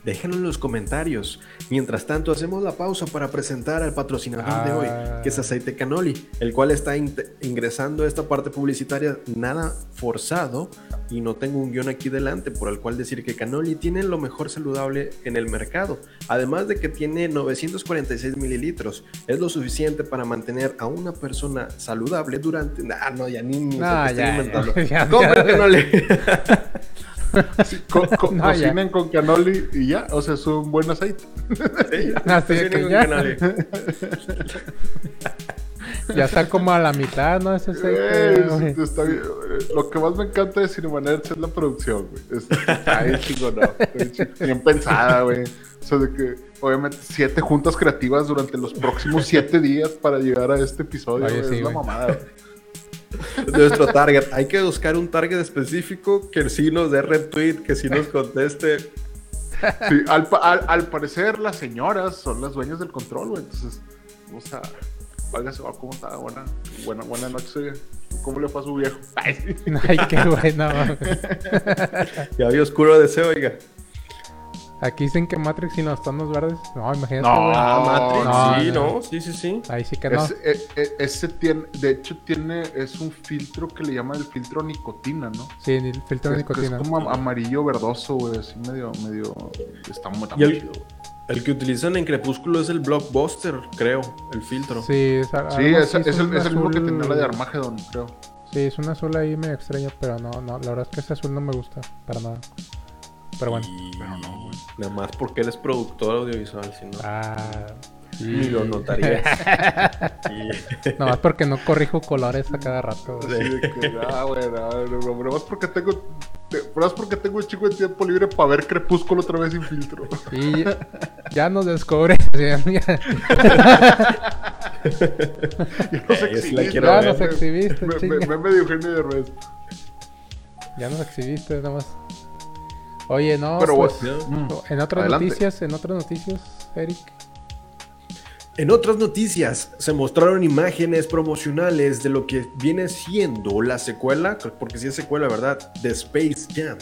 Déjenlo en los comentarios. Mientras tanto, hacemos la pausa para presentar al patrocinador de hoy, Ah. que es Aceite Canoli, el cual está in- ingresando a esta parte publicitaria nada forzado. Y no tengo un guion aquí delante por el cual decir que Canoli tiene lo mejor saludable en el mercado. Además de que tiene 946 mililitros. Es lo suficiente para mantener a una persona saludable durante. Ah, no, ya ni, ni No, ya, ya, ya. Canoli. Sí, co- co- No, ya. cocinen con canoli y ya, o sea, es un buen aceite. Sí, Así que ya. está como a la mitad, ¿no? Ese aceite, está bien. Lo que más me encanta de Cinemanerds es la producción, güey. Es- Está bien chingona, pensada, güey. O sea, de que, obviamente, siete juntas creativas durante los próximos siete días para llegar a este episodio, Oye, güey. sí, es la mamada, güey. Nuestro target. Hay que buscar un target específico que sí nos dé retweet, que sí nos conteste. Sí, al, pa- al, al parecer, las señoras son las dueñas del control, güey. Entonces, vamos a. Válgase, oh, ¿cómo está? Buena, buena, buena noche. ¿Cómo le fue a su viejo? Ay, qué bueno. Ya había oscuro deseo, oiga. Aquí dicen que Matrix sin los tonos verdes. No, imagínate, No. Ah, Matrix. no, sí, no. no. Sí, sí, sí. Ahí sí que no. Ese, e- e- ese tiene, de hecho, tiene, es un filtro que le llaman el filtro nicotina, ¿no? Sí, el filtro nicotina. Es como am- amarillo verdoso, güey, así medio, medio, está muy, Y el-. El que utilizan en Crepúsculo es el Blockbuster, creo, el filtro. Sí, es, a- Sí, algo es, así, es el, es el mismo que azul- tenía la de Armageddon, creo. Sí, es un azul ahí medio extraño, pero no, no, la verdad es que ese azul no me gusta para nada. Pero bueno. Y- Nada más porque él es productor audiovisual, si no. Ah, Ni lo notaría. Y- Nomás porque no corrijo colores a cada rato. güey. Así de que, ah, güey, no, no, no, nomás porque tengo, te- nomás porque tengo un chico de tiempo libre para ver Crepúsculo otra vez sin filtro. Y ya nos descubre. ya, ya- Ya nos sí exhibiste, ya ver. nos exhibiste, Me, me, meme de Eugenio Derbez. Ya nos exhibiste, nomás. Oye, no, Pero, pues, mm, en otras adelante. noticias, en otras noticias, Eric. En otras noticias, se mostraron imágenes promocionales de lo que viene siendo la secuela, porque sí es secuela, ¿verdad? De Space Jam.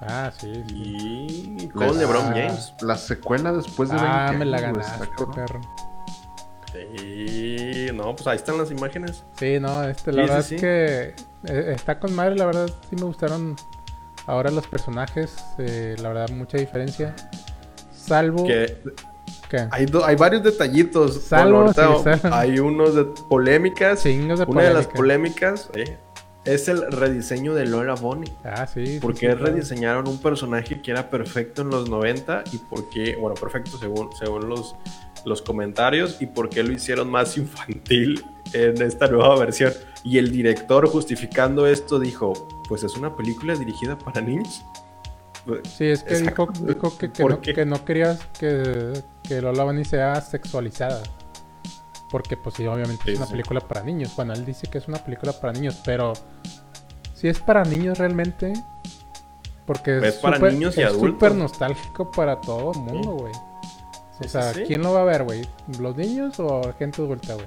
Ah, sí. sí. Y con LeBron ah, James. La secuela después de 20 Ah, me la ganaste, está cabrón. perro. Sí, no, pues ahí están las imágenes. Sí, no, este, la Sí, verdad sí, es sí. que eh, está con madre, la verdad sí me gustaron ahora los personajes, eh, la verdad mucha diferencia. Salvo Que hay, do- hay varios detallitos. Salvo, Bueno, sí, salvo. hay unos de polémicas. de Una de las polémica. polémicas eh, es el rediseño de Laura Bonnie. Ah, sí. sí, ¿Por sí, qué claro. rediseñaron un personaje que era perfecto en los 90 y por qué, bueno, perfecto según, según los, los comentarios y por qué lo hicieron más infantil en esta nueva versión? Y el director justificando esto dijo, pues es una película dirigida para niños. Sí, es que dijo, dijo que, que ¿Por no, que no querías que, que Lola Bunny sea sexualizada. Porque, pues sí, obviamente Sí, es una sí. película para niños. Bueno, él dice que es una película para niños, pero si es para niños realmente, porque Es para súper- niños y es adultos. súper nostálgico para todo el mundo, güey. Sí, sea, sí, sí. ¿quién lo va a ver, güey? ¿Los niños o gente adulta, güey?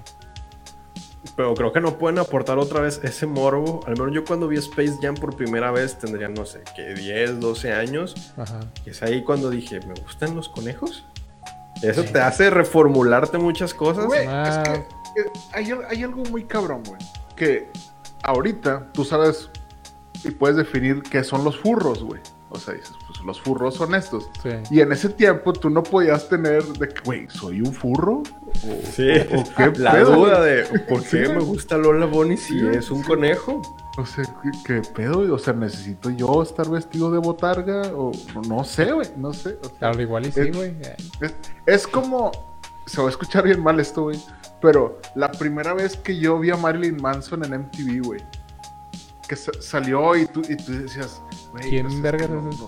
Pero creo que no pueden aportar otra vez ese morbo. Al menos yo cuando vi Space Jam por primera vez tendría, no sé, que 10, 12 años. Ajá. Y es ahí cuando dije, ¿me gustan los conejos? Eso te hace reformularte muchas cosas. Ah. Güey, es que eh, hay, hay algo muy cabrón, güey. Que ahorita tú sabes y puedes definir qué son los furros, güey. O sea, dices, pues los furros son estos. Sí. Y en ese tiempo tú no podías tener de que, güey, ¿soy un furro? O, Sí, o- qué la pedo, duda güey? de por qué me gusta Lola Bonnie si Sí, es un conejo. O sea, ¿qué, qué pedo? güey? O sea, ¿necesito yo estar vestido de botarga? O no, no sé, güey, no sé. O sea, Claro, igual y sí, güey. es, es como. Se va a escuchar bien mal esto, güey. Pero la primera vez que yo vi a Marilyn Manson en MTV, güey. Que sa- salió y tú, y tú decías, güey. ¿Quién que no, es ese?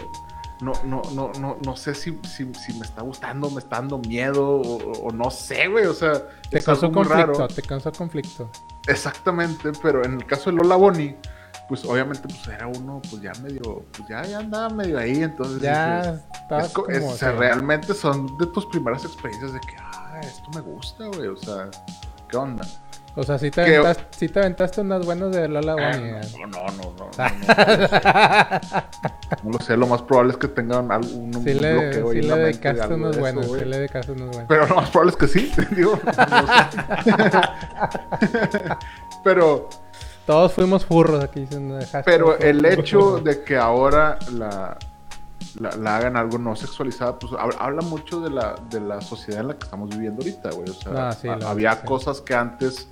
No, no, no, no, no sé si, si, si me está gustando, me está dando miedo, o, o no sé, güey. O sea, Te es causó algo conflicto, raro. te causó conflicto. Exactamente, pero en el caso de Lola Bonnie, pues obviamente pues era uno, pues ya medio, pues ya, ya andaba medio ahí, entonces Ya es co- como... es- o sea, realmente son de tus primeras experiencias de que, ah, esto me gusta, güey, o sea, ¿qué onda? O sea, sí te, que- aventaste, sí te aventaste unas buenas de Lola Ah, Bunny. eh. no, no, no, no, no, no, no lo sé, lo más probable es que tengan algún un Sí le, bloqueo ahí sí en le dedicaste buenas, güey. sí le dedicaste unas buenas. Pero lo más probable es que sí, digo. Pero Todos fuimos furros aquí Pero el hecho de que ahora la, la, la hagan algo no sexualizada, pues hab- habla mucho de la, de la sociedad en la que estamos viviendo ahorita, güey. O sea, Ah, sí, había verdad, sí. cosas que antes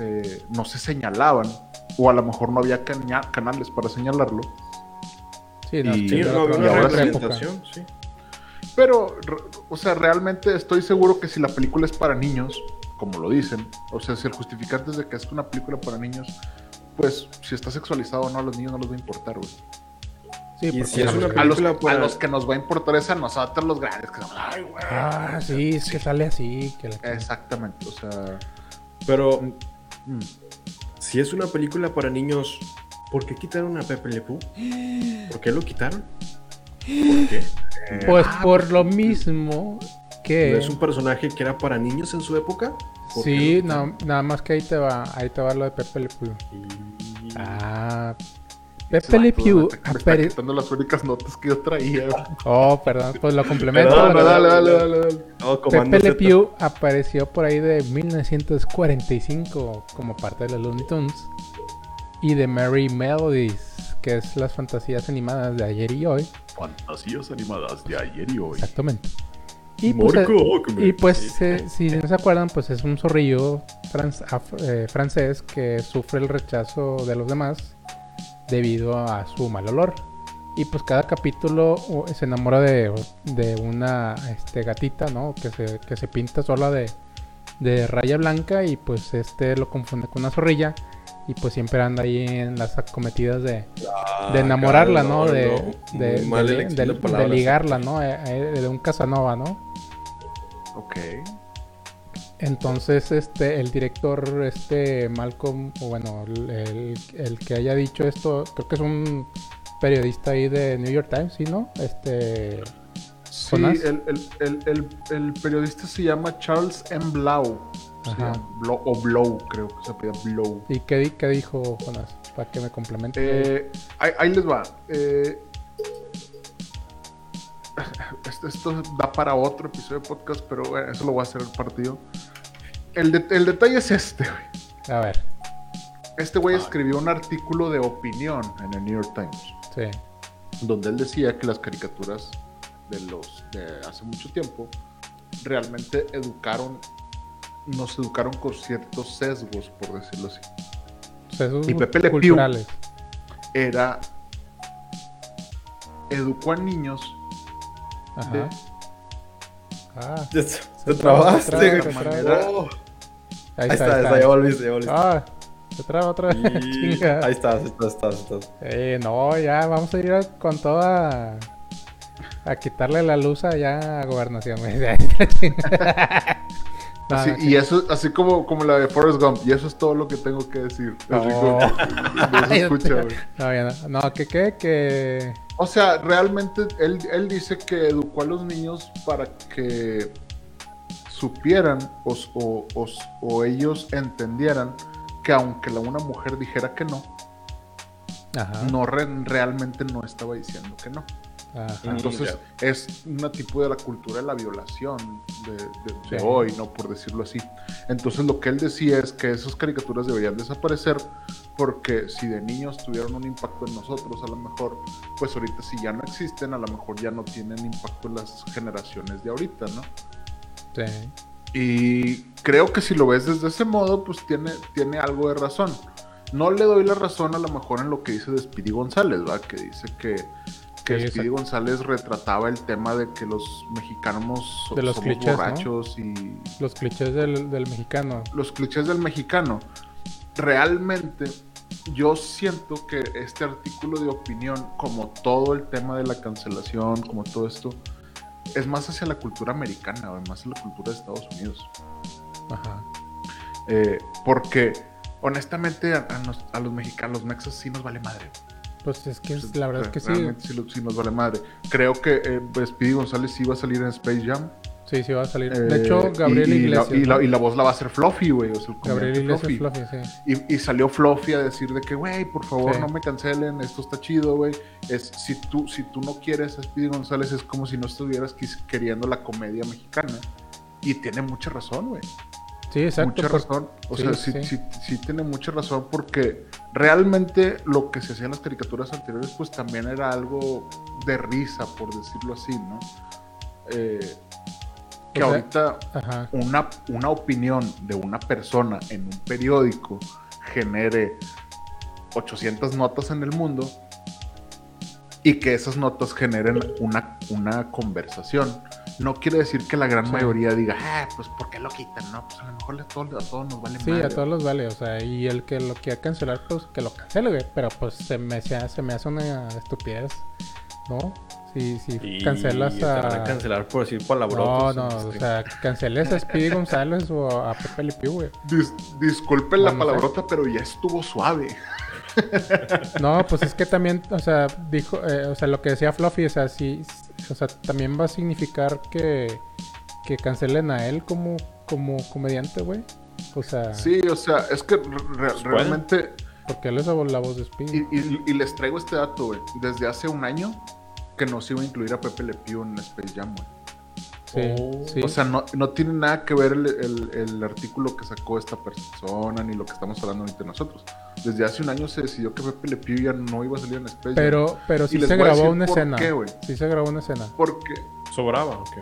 eh, no se señalaban, o a lo mejor no había caña- canales para señalarlo. Sí, no, Y- Sí, no, había una sí. época. representación, sí. Pero, o sea, realmente estoy seguro que si la película es para niños, como lo dicen, o sea, si el justificante es de que es una película para niños, pues si está sexualizado o no, a los niños no les va a importar, güey. Sí, Y porque si es a los una que- A los, película para- a los que nos va a importar es a nosotros los grandes, que somos, ay, güey. Ah, sí, es que sale así. Que la- Exactamente, o sea... Pero mm. si es una película para niños, ¿por qué quitaron a Pepe Le Pew? ¿Por qué lo quitaron? ¿Por qué? Pues ah, por lo mismo que... ¿No es un personaje que era para niños en su época? ¿Por qué Sí, no, nada más que ahí te va, ahí te va lo de Pepe Le Pew. Y- Ah, Pepe Le Pew apare- las únicas notas que yo traía. Oh, perdón, pues lo complemento. Perdón, No, no, dale, dale, dale, dale. No, Comando Pepe Le. Pew apareció por ahí de 1945 como parte de los Looney Tunes y de Merry Melodies, que es las fantasías animadas de ayer y hoy. Fantasías animadas de ayer y hoy. Exactamente. Y pues, eh, y pues eh, si no se acuerdan, pues es un zorrillo eh, francés que sufre el rechazo de los demás debido a su mal olor. Y pues cada capítulo se enamora de, de una este, gatita, ¿no? Que se, que se pinta sola de, de raya blanca y pues este lo confunde con una zorrilla. Y pues siempre anda ahí en las acometidas de, Ah, de enamorarla, ¿no? De, no. de, palabras. ligarla, ¿no? Eh, eh, De un Casanova, ¿no? Ok. Entonces, este, el director, este, Malcolm, o bueno, el, que haya dicho esto, creo que es un periodista ahí de New York Times, ¿sí, no? Este, Sí, el, el, el, periodista se llama Charles M. Blau. Ajá. Blau- o Blow, creo que se apellida Blow. ¿y qué, di- qué dijo Jonas? Para que me complemente. Eh, ahí, ahí les va. Eh, esto, esto da para otro episodio de podcast, pero eso lo voy a hacer el partido. El, de- el detalle es este, güey. A ver, Este güey escribió un artículo de opinión en el New York Times. sí. donde él decía que las caricaturas de los de hace mucho tiempo realmente educaron nos educaron con ciertos sesgos por decirlo así Sesgos Y Pepe Le Pew. era educó a niños Ajá. de Ah, Te, Se trabaste. se traba, güey. se traba. Oh. Ahí, Ahí está, está, ahí está, ya volviste, ya volviste. Ah, se traba otra vez. Y- Chinga. Ahí estás, estás, estás, estás. Eh, no, ya vamos a ir a- con toda a quitarle la luz allá a gobernación. güey. No, así, no, y eso así como como la de Forrest Gump y eso es todo lo que tengo que decir Así No. escucha, no, ya no. No, que qué, que O sea, realmente él, él dice que educó a los niños para que supieran o, o- o- o ellos entendieran que aunque la, una mujer dijera que no, Ajá. no re- realmente no estaba diciendo que no. Ajá. Entonces es un tipo de la cultura de la violación de, de- de Sí. hoy, ¿no? Por decirlo así. Entonces lo que él decía es que esas caricaturas deberían desaparecer porque si de niños tuvieron un impacto en nosotros, a lo mejor, pues ahorita si ya no existen, a lo mejor ya no tienen impacto en las generaciones de ahorita, ¿no? Sí. Y creo que si lo ves desde ese modo, pues tiene, tiene algo de razón. No le doy la razón a lo mejor en lo que dice de Speedy González, ¿va? Que dice que, que Sí, Speedy. González retrataba el tema de que los mexicanos so- De los somos clichés, ¿no? borrachos y Los clichés del, del mexicano. los clichés del mexicano. Realmente, yo siento que este artículo de opinión, como todo el tema de la cancelación, como todo esto, es más hacia la cultura americana, o más hacia la cultura de Estados Unidos. Ajá. Eh, porque, honestamente, a, a nos- a los mexicanos, los mexas sí nos vale madre. Pues es que es- la verdad es que sí. Realmente sí, sí nos vale madre. Creo que eh, pues, Speedy González sí va a salir en Space Jam. Sí, sí va a salir. Eh, de hecho, Gabriel y, y Iglesias. La, y, la, ¿no? y la voz la va a hacer Fluffy, güey. O sea, el Gabriel Iglesias Fluffy. Fluffy, sí. Y, y salió Fluffy a decir de que, güey, por favor Sí. no me cancelen, esto está chido, güey. Es, si, tú, si tú no quieres a Speedy González es como si no estuvieras queriendo la comedia mexicana. Y tiene mucha razón, güey. Sí, exacto. mucha por- razón. O sí, sea, sí, sí. sí, sí tiene mucha razón porque realmente lo que se hacía en las caricaturas anteriores pues también era algo de risa, por decirlo así, ¿no? Eh, que O sea, ahorita Ajá. una, una opinión de una persona en un periódico genere 800 notas en el mundo, y que esas notas generen una, una conversación. No quiere decir que la gran Sí. mayoría diga, ah, pues ¿por qué lo quitan? No, pues a lo mejor a todos, a todos nos vale Sí, madre. a todos los vale, o sea, y el que lo quiera cancelar, pues que lo cancele, güey. Pero pues se me, se, se me hace una estupidez, ¿no? Si, si Y cancelas te van a... a cancelar por decir No, palabrotas. no, este. o sea, canceles a Speedy González o a Pepe Le Pew, güey. Dis- disculpen la Bueno, no sé. palabrota, pero ya estuvo suave. No, pues es que también, o sea, dijo, eh, o sea, lo que decía Fluffy, o sea, sí, o sea, también va a significar que, que cancelen a él como, como comediante, güey. O sea, Sí, o sea, es que re- Pues realmente porque él es la voz de Speedy. Y, y- y les traigo este dato, güey. Desde hace un año que no se iba a incluir a Pepe Le Pew en Space Jam, güey. Sí, Oh. sí. O sea, no, no tiene nada que ver el, el- el artículo que sacó esta persona ni lo que estamos hablando ahorita nosotros. Desde hace un año se decidió que Pepe Le Pew ya no iba a salir en Space Jam. pero, sí les se grabó una por escena. qué, güey. sí se grabó una escena. Porque ¿Sobraba o qué?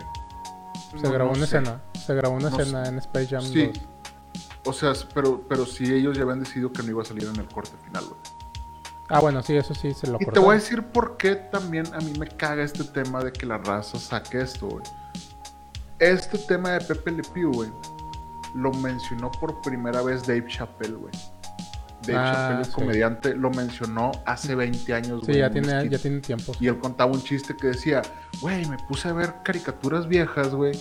Se no- grabó no una sé. escena. Se grabó una No escena en Space Jam Sí. 2. O sea, pero, pero sí ellos ya habían decidido que no iba a salir en el corte final, güey. Ah, bueno, sí, eso sí se lo Y te voy a decir por qué también a mí me caga este tema de que la raza saque esto, güey. Este tema de Pepe Le Pew, güey, lo mencionó por primera vez Dave Chappelle, güey. Dave Ah, Chappelle, el sí. comediante, lo mencionó hace 20 años, Sí, güey. ya en un tiene, ya tiene tiempo. Y él contaba un chiste que decía, güey, me puse a ver caricaturas viejas, güey,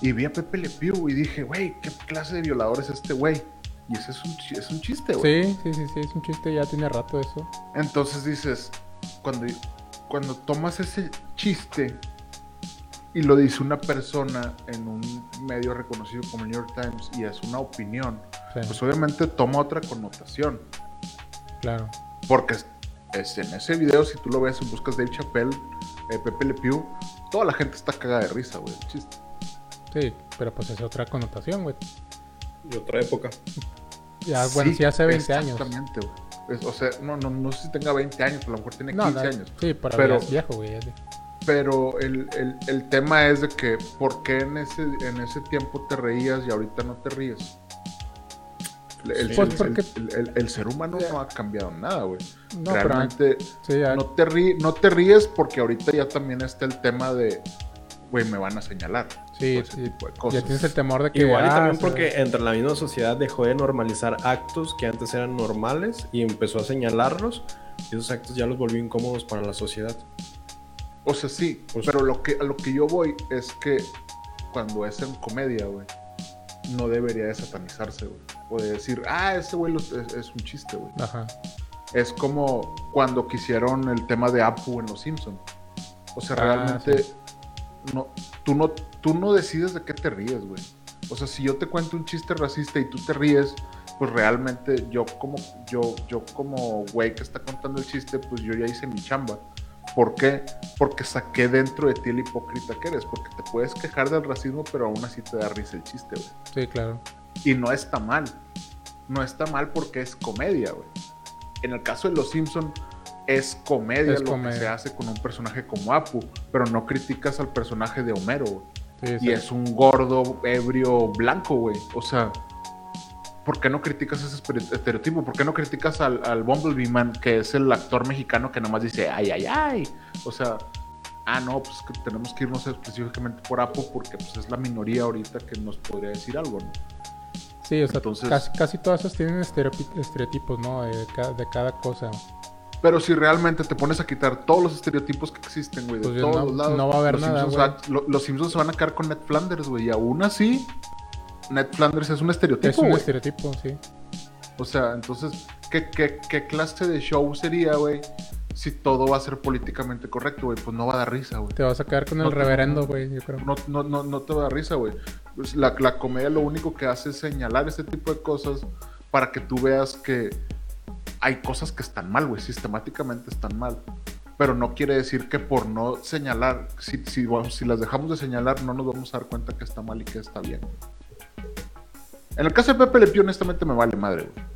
y vi a Pepe Le Pew y dije, güey, ¿qué clase de violador es este güey? Y ese es un, es un chiste, güey. Sí, sí, sí, sí, es un chiste, ya tiene rato eso. Entonces dices, cuando, cuando tomas ese chiste y lo dice una persona en un medio reconocido como New York Times y es una opinión, Sí, pues obviamente toma otra connotación. claro. Porque es, es en ese video, si tú lo ves, buscas Dave Chappelle, eh, Pepe Le Pew, toda la gente está cagada de risa, güey, el chiste. Sí, pero pues es otra connotación, güey. De otra época. Ya, bueno, sí, hace 20 años. Exactamente, O sea, no, no, no sé si tenga 20 años, pero a lo mejor tiene No, 15 no, años. Sí, pero, Pero- es viejo, güey. Pero el, el- el tema es de que, ¿por qué en ese, en ese tiempo te reías y ahorita no te ríes? El, Sí. Pues el- porque- el- el- el ser humano no ha cambiado nada, güey. No, pero Realmente sí, no, te rí- no te ríes porque ahorita ya también está el tema de, güey, me van a señalar. Sí, ese sí, tipo de ya cosas. tienes el temor de que. Igual y ah, también porque entre la misma sociedad dejó de normalizar actos que antes eran normales y empezó a señalarlos y esos actos ya los volvió incómodos para la sociedad. O sea, sí, pero lo que, a lo que yo voy es que cuando es en comedia, güey, no debería de satanizarse, güey. O de decir, ah, ese güey es un chiste, güey. Ajá. Es como cuando quisieron el tema de Apu en Los Simpsons. O sea, Ah, realmente no, tú, no, tú no decides de qué te ríes, güey. O sea, si yo te cuento un chiste racista y tú te ríes, pues realmente yo como yo, yo como güey que está contando el chiste, pues yo ya hice mi chamba. ¿Por qué? Porque saqué dentro de ti el hipócrita que eres. Porque te puedes quejar del racismo, pero aún así te da risa el chiste, güey. Sí, claro. Y no está mal. No está mal porque es comedia, güey. En el caso de Los Simpson es comedia Es lo comedia. que se hace con un personaje como Apu, pero no criticas al personaje de Homero, güey. Sí, sí. Y es un gordo, ebrio, blanco, güey. O sea, ¿por qué no criticas ese estere- estereotipo? ¿Por qué no criticas al, al Bumblebee Man, que es el actor mexicano que nomás dice, ay, ay, ay? O sea, ah, no, pues que tenemos que irnos específicamente por Apu porque pues, es la minoría ahorita que nos podría decir algo, ¿no? Sí, o sea, Entonces- casi, casi todas esas tienen estereotipos, ¿no? De cada cosa. Pero si realmente te pones a quitar todos los estereotipos que existen, güey, de Pues todos no- los lados, no va a haber los nada, Simpsons, lo- los Simpsons se van a quedar con Ned Flanders, güey, y aún así, Ned Flanders es un Es estereotipo, un güey. estereotipo, sí. O sea, entonces, ¿qué, qué, qué clase de show sería, güey? Si todo va a ser políticamente correcto, güey, pues no va a dar risa, güey. Te vas a quedar con el te- reverendo, güey, yo creo. No, no, no, no te va a dar risa, güey. Pues la, la comedia lo único que hace es señalar este tipo de cosas para que tú veas que hay cosas que están mal, güey, sistemáticamente están mal. Pero no quiere decir que por no señalar, si, si, bueno, si las dejamos de señalar, no nos vamos a dar cuenta que está mal y que está bien. En el caso de Pepe Le Pew, honestamente me vale madre, güey.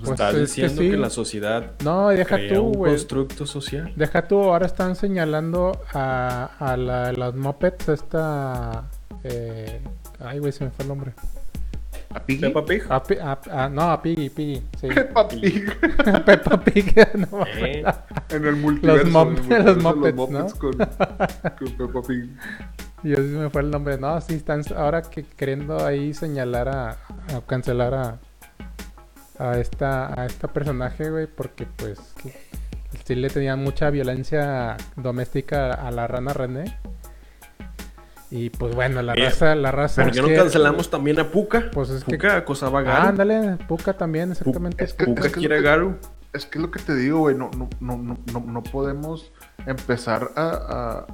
Pues Estás es que diciendo que, sí. la sociedad No, deja crea tú, un güey. constructo social. Deja tú, ahora están señalando a, a la- las mopeds esta... eh, ay, güey, se me fue el nombre. ¿A Piggy? Peppa Pig. A Pi- a- a- no, a Piggy, Piggy. Sí. Peppa Pig. Peppa Pig. no, Eh, en el multiverso. El los multiverso de Muppets, con, con Peppa Pig. Yo sí me fue el nombre. No, sí, están ahora que queriendo ahí señalar a, a cancelar a, a esta a esta personaje, güey, porque pues sí le tenían mucha violencia doméstica a la rana René. Y pues bueno, la Mira, raza, la raza. ¿Por qué no que- cancelamos también a Puka? Pues es que- Puka acosaba a Ah, Garu. ándale, Puka también, exactamente. es que- Puka es que quiere a que- Garu. Es que es lo que te digo, güey. No, no, no, no, no, no podemos empezar a, a,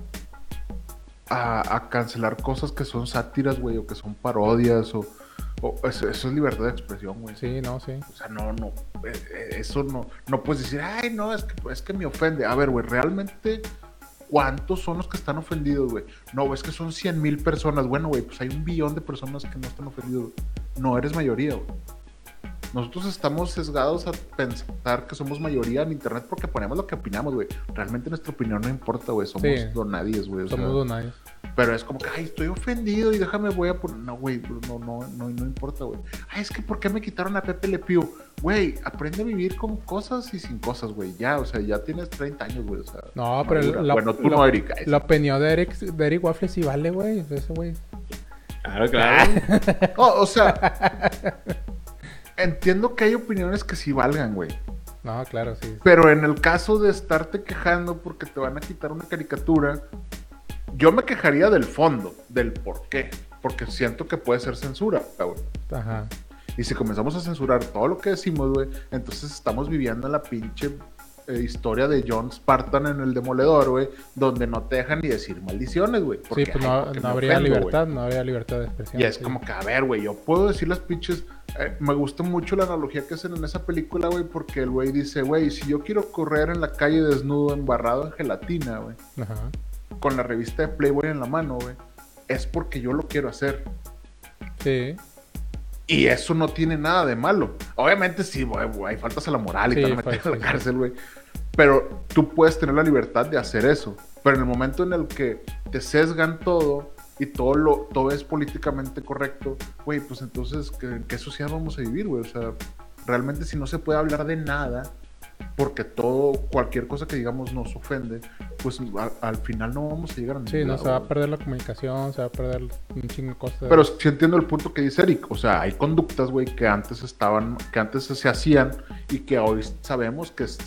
a- a cancelar cosas que son sátiras, güey, o que son parodias, o, o- eso, eso es libertad de expresión, güey. Sí, no, sí. O sea, no, no, eh, eh, eso no, no puedes decir, ay, no, es que, es que me ofende. A ver, güey, realmente, ¿cuántos son los que están ofendidos, güey? No, es que son 100 mil personas. Bueno, güey, pues hay un billón de personas que no están ofendidos. No eres mayoría, güey. Nosotros estamos sesgados a pensar que somos mayoría en internet porque ponemos lo que opinamos, güey. Realmente nuestra opinión no importa, güey. Somos Sí. donadies, güey. o sea, Somos donadios. pero es como que, ay, estoy ofendido y déjame, voy a poner. No, güey, no, no, no, no importa, güey. Ay, es que ¿por qué me quitaron a Pepe Le Pew? Güey, aprende a vivir con cosas y sin cosas, güey. Ya, o sea, ya tienes 30 años, güey. O sea, No, pero madura. la, bueno, tú la- no, Erika. la opinión de Eric, de Eric Waffle sí vale, güey. Ese güey. Claro, claro. Oh, o sea, entiendo que hay opiniones que sí valgan, güey. No, claro, sí. Pero en el caso de estarte quejando porque te van a quitar una caricatura, yo me quejaría del fondo, del por qué. Porque siento que puede ser censura, güey. Ajá. Y si comenzamos a censurar todo lo que decimos, güey, entonces estamos viviendo la pinche eh, historia de John Spartan en el Demoledor, güey, donde no te dejan ni decir maldiciones, güey. Sí, pues no, habría ofendo, libertad, no habría libertad de expresión. Y es sí. como que, a ver, güey, yo puedo decir las pinches. eh, me gusta mucho la analogía que hacen en esa película, güey, porque el güey dice, güey, si yo quiero correr en la calle desnudo, embarrado en gelatina, güey, con la revista de Playboy en la mano, güey, es porque yo lo quiero hacer. Sí. Y eso no tiene nada de malo. Obviamente sí, güey, faltas a la moral y Sí, te van a meter a la cárcel, güey. Pero tú puedes tener la libertad de hacer eso. Pero en el momento en el que te sesgan todo y todo lo todo es políticamente correcto, güey, pues entonces ¿qué- ¿en qué sociedad vamos a vivir, güey? O sea, realmente si no se puede hablar de nada porque todo cualquier cosa que digamos nos ofende, pues a- al final no vamos a llegar a ningún Sí, no, lado, se va a perder la comunicación, se va a perder un chingo de cosas. Pero sí entiendo el punto que dice Eric. O sea, hay conductas, güey, que antes estaban, que antes se hacían y que hoy sabemos que, es-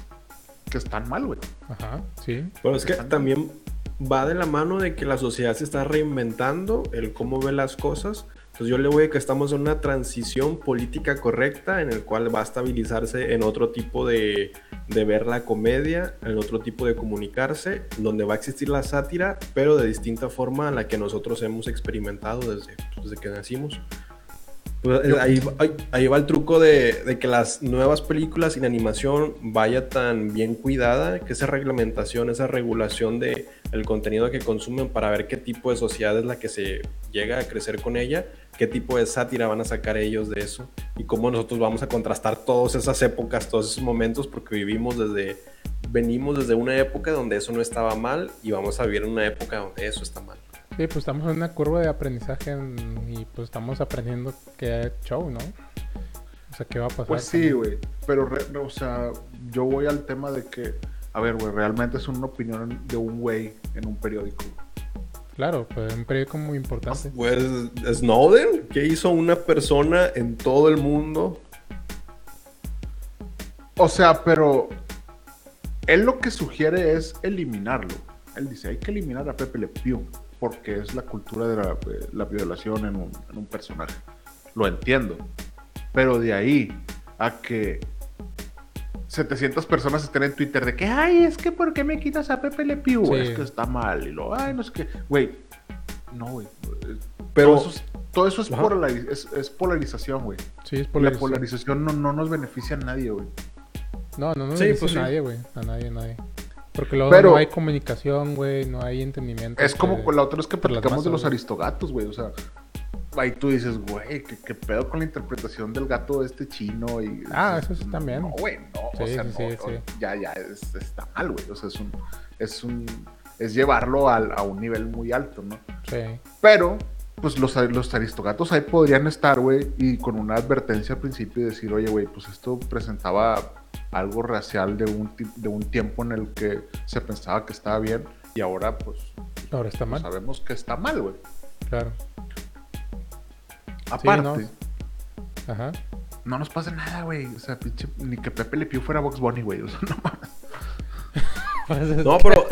que están mal, güey. Ajá, sí. Pero es que también va de la mano de que la sociedad se está reinventando, el cómo ve las cosas. Entonces yo le voy a que estamos en una transición política correcta en el cual va a estabilizarse en otro tipo de, de ver la comedia, en otro tipo de comunicarse, donde va a existir la sátira, pero de distinta forma a la que nosotros hemos experimentado desde, pues, desde que nacimos. Pues, ahí, va- ahí- va el truco de, de que las nuevas películas sin animación vaya tan bien cuidada, que esa reglamentación, esa regulación de el contenido que consumen para ver qué tipo de sociedad es la que se llega a crecer con ella, qué tipo de sátira van a sacar ellos de eso y cómo nosotros vamos a contrastar todas esas épocas, todos esos momentos, porque vivimos desde, venimos desde una época donde eso no estaba mal y vamos a vivir en una época donde eso está mal. Sí, pues estamos en una curva de aprendizaje en- y pues estamos aprendiendo que show, ¿no? O sea, ¿qué va a pasar? Pues sí, güey. Pero, re- o sea, yo voy al tema de que, a ver, güey, realmente es una opinión de un güey en un periódico. Claro, pues un periódico muy importante. Pues Snowden, ¿qué hizo una persona en todo el mundo? O sea, pero él lo que sugiere es eliminarlo. Él dice, hay que eliminar a Pepe Le Pew porque es la cultura de la, eh, la violación en un, en un personaje. Lo entiendo. Pero de ahí a que 700 personas estén en Twitter de que, ay, es que ¿por qué me quitas a Pepe Le Pew? Sí. Es que está mal. Y lo, ay, no sé qué. Güey, no, güey. Pero- todo eso es, todo eso es, polariz- es- es polarización, güey. Sí, es La polarización. polarización no, no nos beneficia a nadie, güey. No, no, no Sí, le dice pues a nadie, güey. A nadie, a nadie. Porque luego Pero- no hay comunicación, güey, no hay entendimiento. Es como entre- con la otra vez que platicamos de los aristogatos, güey. O sea, ahí tú dices, güey, ¿qué, qué pedo con la interpretación del gato este chino? Y, Ah, eso sí también. No, güey, no. o Sí, sea, sí, no, sí, no, ya, ya, es- está mal, güey. O sea, es un, es un, es llevarlo al- a un nivel muy alto, ¿no? Sí. Pero pues los, los aristogatos ahí podrían estar, güey, y con una advertencia al principio y decir, oye, güey, pues esto presentaba algo racial de un, de un tiempo en el que se pensaba que estaba bien y ahora, pues, Ahora está mal. sabemos que está mal, güey. Claro. Aparte, no. Ajá. no nos pasa nada, güey. O sea, pinche, ni que Pepe Le Pew fuera Box Bunny, güey. O sea, no mames. No, pero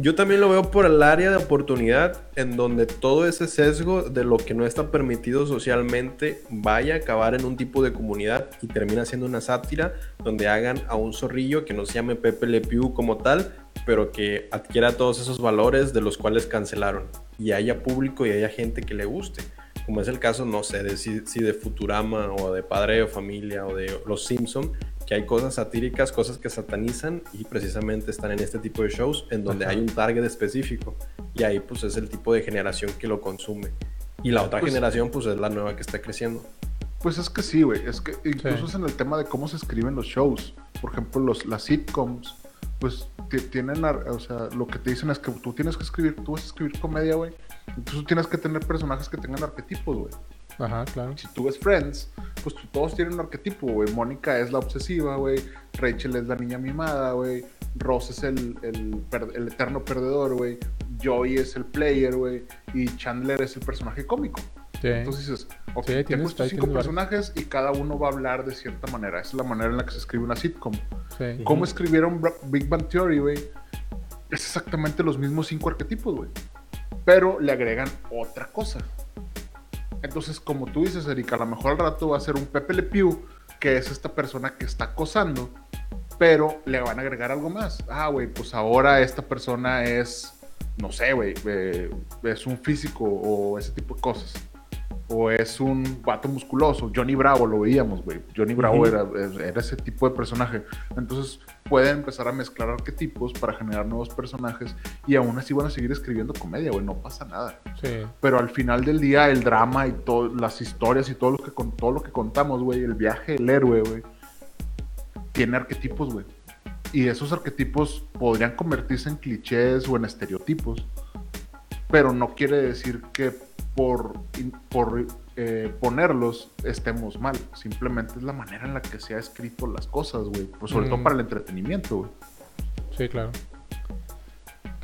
yo también lo veo por el área de oportunidad en donde todo ese sesgo de lo que no está permitido socialmente vaya a acabar en un tipo de comunidad y termina siendo una sátira donde hagan a un zorrillo que no se llame Pepe Le Pew como tal, pero que adquiera todos esos valores de los cuales cancelaron y haya público y haya gente que le guste. Como es el caso, no sé, de si, si de Futurama o de Padre o Familia o de Los Simpson, que hay cosas satíricas, cosas que satanizan y precisamente están en este tipo de shows en donde Ajá. hay un target específico y ahí pues es el tipo de generación que lo consume. Y la otra Pues- generación pues es la nueva que está creciendo. Pues es que sí, güey. Es que incluso Sí. es en el tema de cómo se escriben los shows. Por ejemplo, los, las sitcoms, pues ti- tienen, o sea, lo que te dicen es que tú tienes que escribir, tú vas a escribir comedia, güey. Entonces tú tienes que tener personajes que tengan arquetipos, güey. Ajá, claro. Si tú ves Friends, pues tú- todos tienen un arquetipo, güey. Mónica es la obsesiva, güey. Rachel es la niña mimada, güey. Ross es el, el, el eterno perdedor, güey. Joey es el player, güey. Y Chandler es el personaje cómico. Sí. Entonces dices, ok, Sí, tengo tienes- estos cinco personajes y cada uno va a hablar de cierta manera. Esa es la manera en la que se escribe una sitcom. sí. ¿Cómo escribieron Bra- Big Bang Theory, güey? Es exactamente los mismos cinco arquetipos, güey. Pero le agregan otra cosa. Entonces, como tú dices, Erika, a lo mejor al rato va a ser un Pepe Le Pew, que es esta persona que está acosando, pero le van a agregar algo más. Ah, güey, pues ahora esta persona es, no sé, güey, eh, es un físico o ese tipo de cosas. O es un vato musculoso. Johnny Bravo lo veíamos, güey. Johnny Bravo era ese tipo de personaje. Entonces pueden empezar a mezclar arquetipos para generar nuevos personajes y aún así van a seguir escribiendo comedia, güey. No pasa nada Sí. pero al final del día el drama y todas las historias y todo lo que con todo lo que contamos, güey, el viaje del héroe, güey, tiene arquetipos, güey. Y esos arquetipos podrían convertirse en clichés o en estereotipos, pero no quiere decir que por, por eh, ponerlos estemos mal. Simplemente es la manera en la que se ha escrito las cosas, güey. Pues sobre Mm. todo para el entretenimiento, güey. Sí, claro.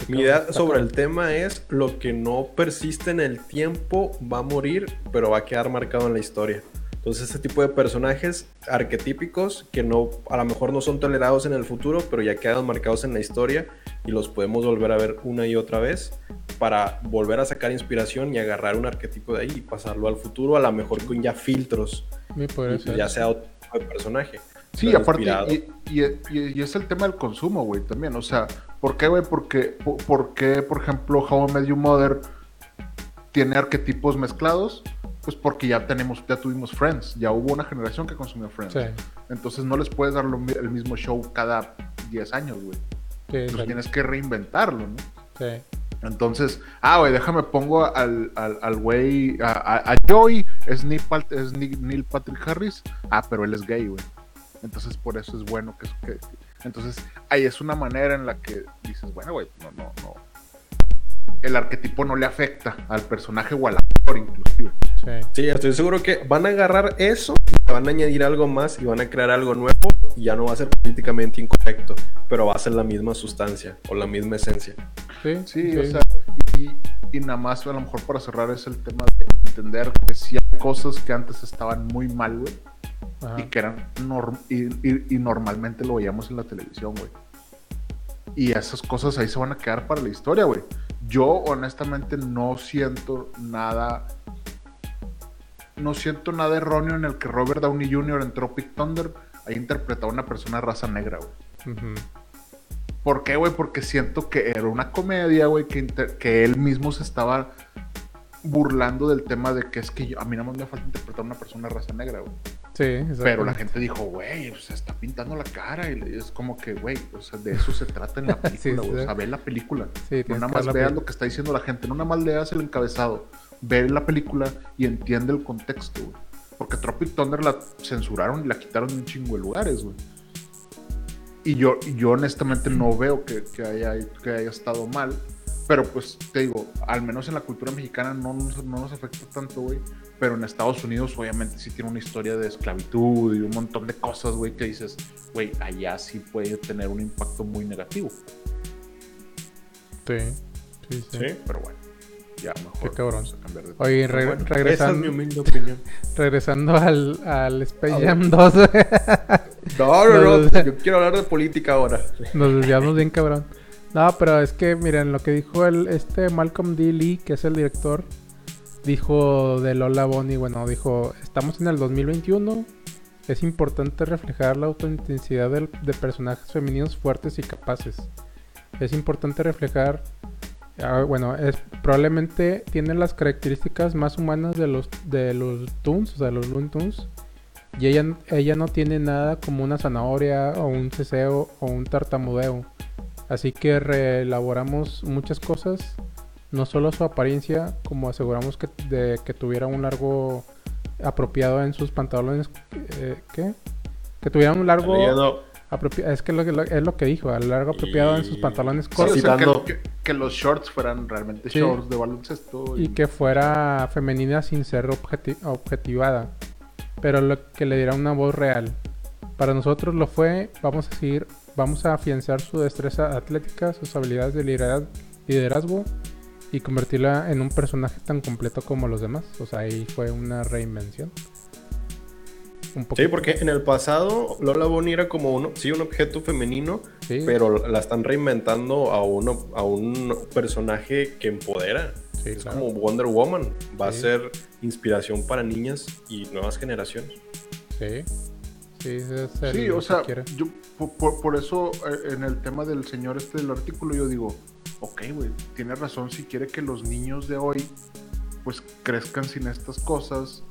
Mi idea sobre el tema es lo que no persiste en el tiempo va a morir, pero va a quedar marcado en la historia. Entonces, ese tipo de personajes arquetípicos que no, a lo mejor no son tolerados en el futuro, pero ya quedan marcados en la historia y los podemos volver a ver una y otra vez para volver a sacar inspiración y agarrar un arquetipo de ahí y pasarlo al futuro, a lo mejor con ya filtros, Me pues ya sea otro tipo de personaje. Sí, aparte, y, y- y- y es el tema del consumo, güey, también. O sea, ¿por qué, güey? Porque, por, por qué, por ejemplo, How I Met Your Mother tiene arquetipos mezclados? Pues porque ya tenemos, ya tuvimos Friends, ya hubo una generación que consumió Friends. Sí. Entonces no les puedes dar lo el mismo show cada 10 años, güey. Sí, Entonces tienes que reinventarlo, ¿no? Sí. Entonces, ah, güey, déjame pongo al al- al güey, a, a- a Joey, es Neil, es Patrick Harris, ah, pero él es gay, güey. Entonces, por eso es bueno que, que- Entonces, ahí es una manera en la que dices, bueno, güey, no, no, no. El arquetipo no le afecta al personaje o al actor, inclusive. Sí. Sí, estoy seguro que van a agarrar eso, y van a añadir algo más y van a crear algo nuevo y ya no va a ser políticamente incorrecto, pero va a ser la misma sustancia o la misma esencia. Sí, Sí, o sea, y, y nada más, a lo mejor para cerrar, es el tema de entender que sí hay cosas que antes estaban muy mal, güey. Ajá. y que eran norm- y, y- y normalmente lo veíamos en la televisión, güey. Y esas cosas ahí se van a quedar para la historia, güey. Yo honestamente no siento nada no siento nada erróneo en el que Robert Downey Jr. en Tropic Thunder haya interpretado a una persona de raza negra, güey. ¿Por qué, güey? Porque siento que era una comedia, güey, que, que él mismo se estaba burlando del tema de que es que yo- a mí nada más me falta interpretar a una persona de raza negra, güey. Sí, exacto. Pero la gente dijo, güey, se está pintando la cara. Y es como que, güey, o sea, de eso se trata en la película, Sí. O sea, ve la película. Sí, no nada más veas lo que está diciendo la gente. No nada más leas el encabezado. Ve la película y entiende el contexto, güey. Porque Tropic Thunder la censuraron y la quitaron de un chingo de lugares, güey. Y yo, yo honestamente no veo que, que haya, que haya estado mal. Pero pues te digo, al menos en la cultura mexicana no nos, no nos afecta tanto, güey. Pero en Estados Unidos obviamente sí tiene una historia de esclavitud y un montón de cosas, güey, que dices, güey, allá sí puede tener un impacto muy negativo. Sí, sí, sí. Sí. Pero bueno, ya mejor Qué cabrón. vamos a cambiar de Oye, re- Bueno, regresando, Esa es mi humilde opinión. regresando al, al Space. Jam 2, No, no, No, no. no. Yo quiero hablar de política ahora. nos desviamos bien cabrón. No, pero es que miren, lo que dijo el, este Malcolm D. Lee, que es el director, dijo de Lola Bonnie, bueno, dijo, estamos en el 2021, es importante reflejar la autenticidad del- de personajes femeninos fuertes y capaces. Es importante reflejar, ah, bueno, es probablemente tienen las características más humanas de los de los Toons, o sea, los Looney Tunes. Y ella, ella no tiene nada como una zanahoria o un ceseo o un tartamudeo. Así que reelaboramos muchas cosas, no solo su apariencia, como aseguramos que, de, que tuviera un largo apropiado en sus pantalones. eh, ¿Qué? Que tuviera un largo. Es que lo, que- lo- es lo que dijo, al largo apropiado en sus pantalones Sí, o cortos. sea, que, Citando- que- que los shorts fueran realmente Sí. shorts de baloncesto. y que fuera femenina sin ser objeti- objetivada, pero lo que le diera una voz real. Para nosotros lo fue, vamos a seguir, vamos a afianzar su destreza atlética, sus habilidades de liderazgo, y convertirla en un personaje tan completo como los demás. O sea, ahí fue una reinvención. Un. Sí, porque en el pasado Lola Bonnie era como un, sí, un objeto femenino, Sí, pero la están reinventando a, uno, a un personaje que empodera. sí, es claro. como Wonder Woman. Va Sí. a ser inspiración para niñas y nuevas generaciones. Sí, sí, o sea, yo por, por- eso eh, en el tema del señor este del artículo yo digo, ok, güey, tiene razón si quiere que los niños de hoy pues crezcan sin estas cosas.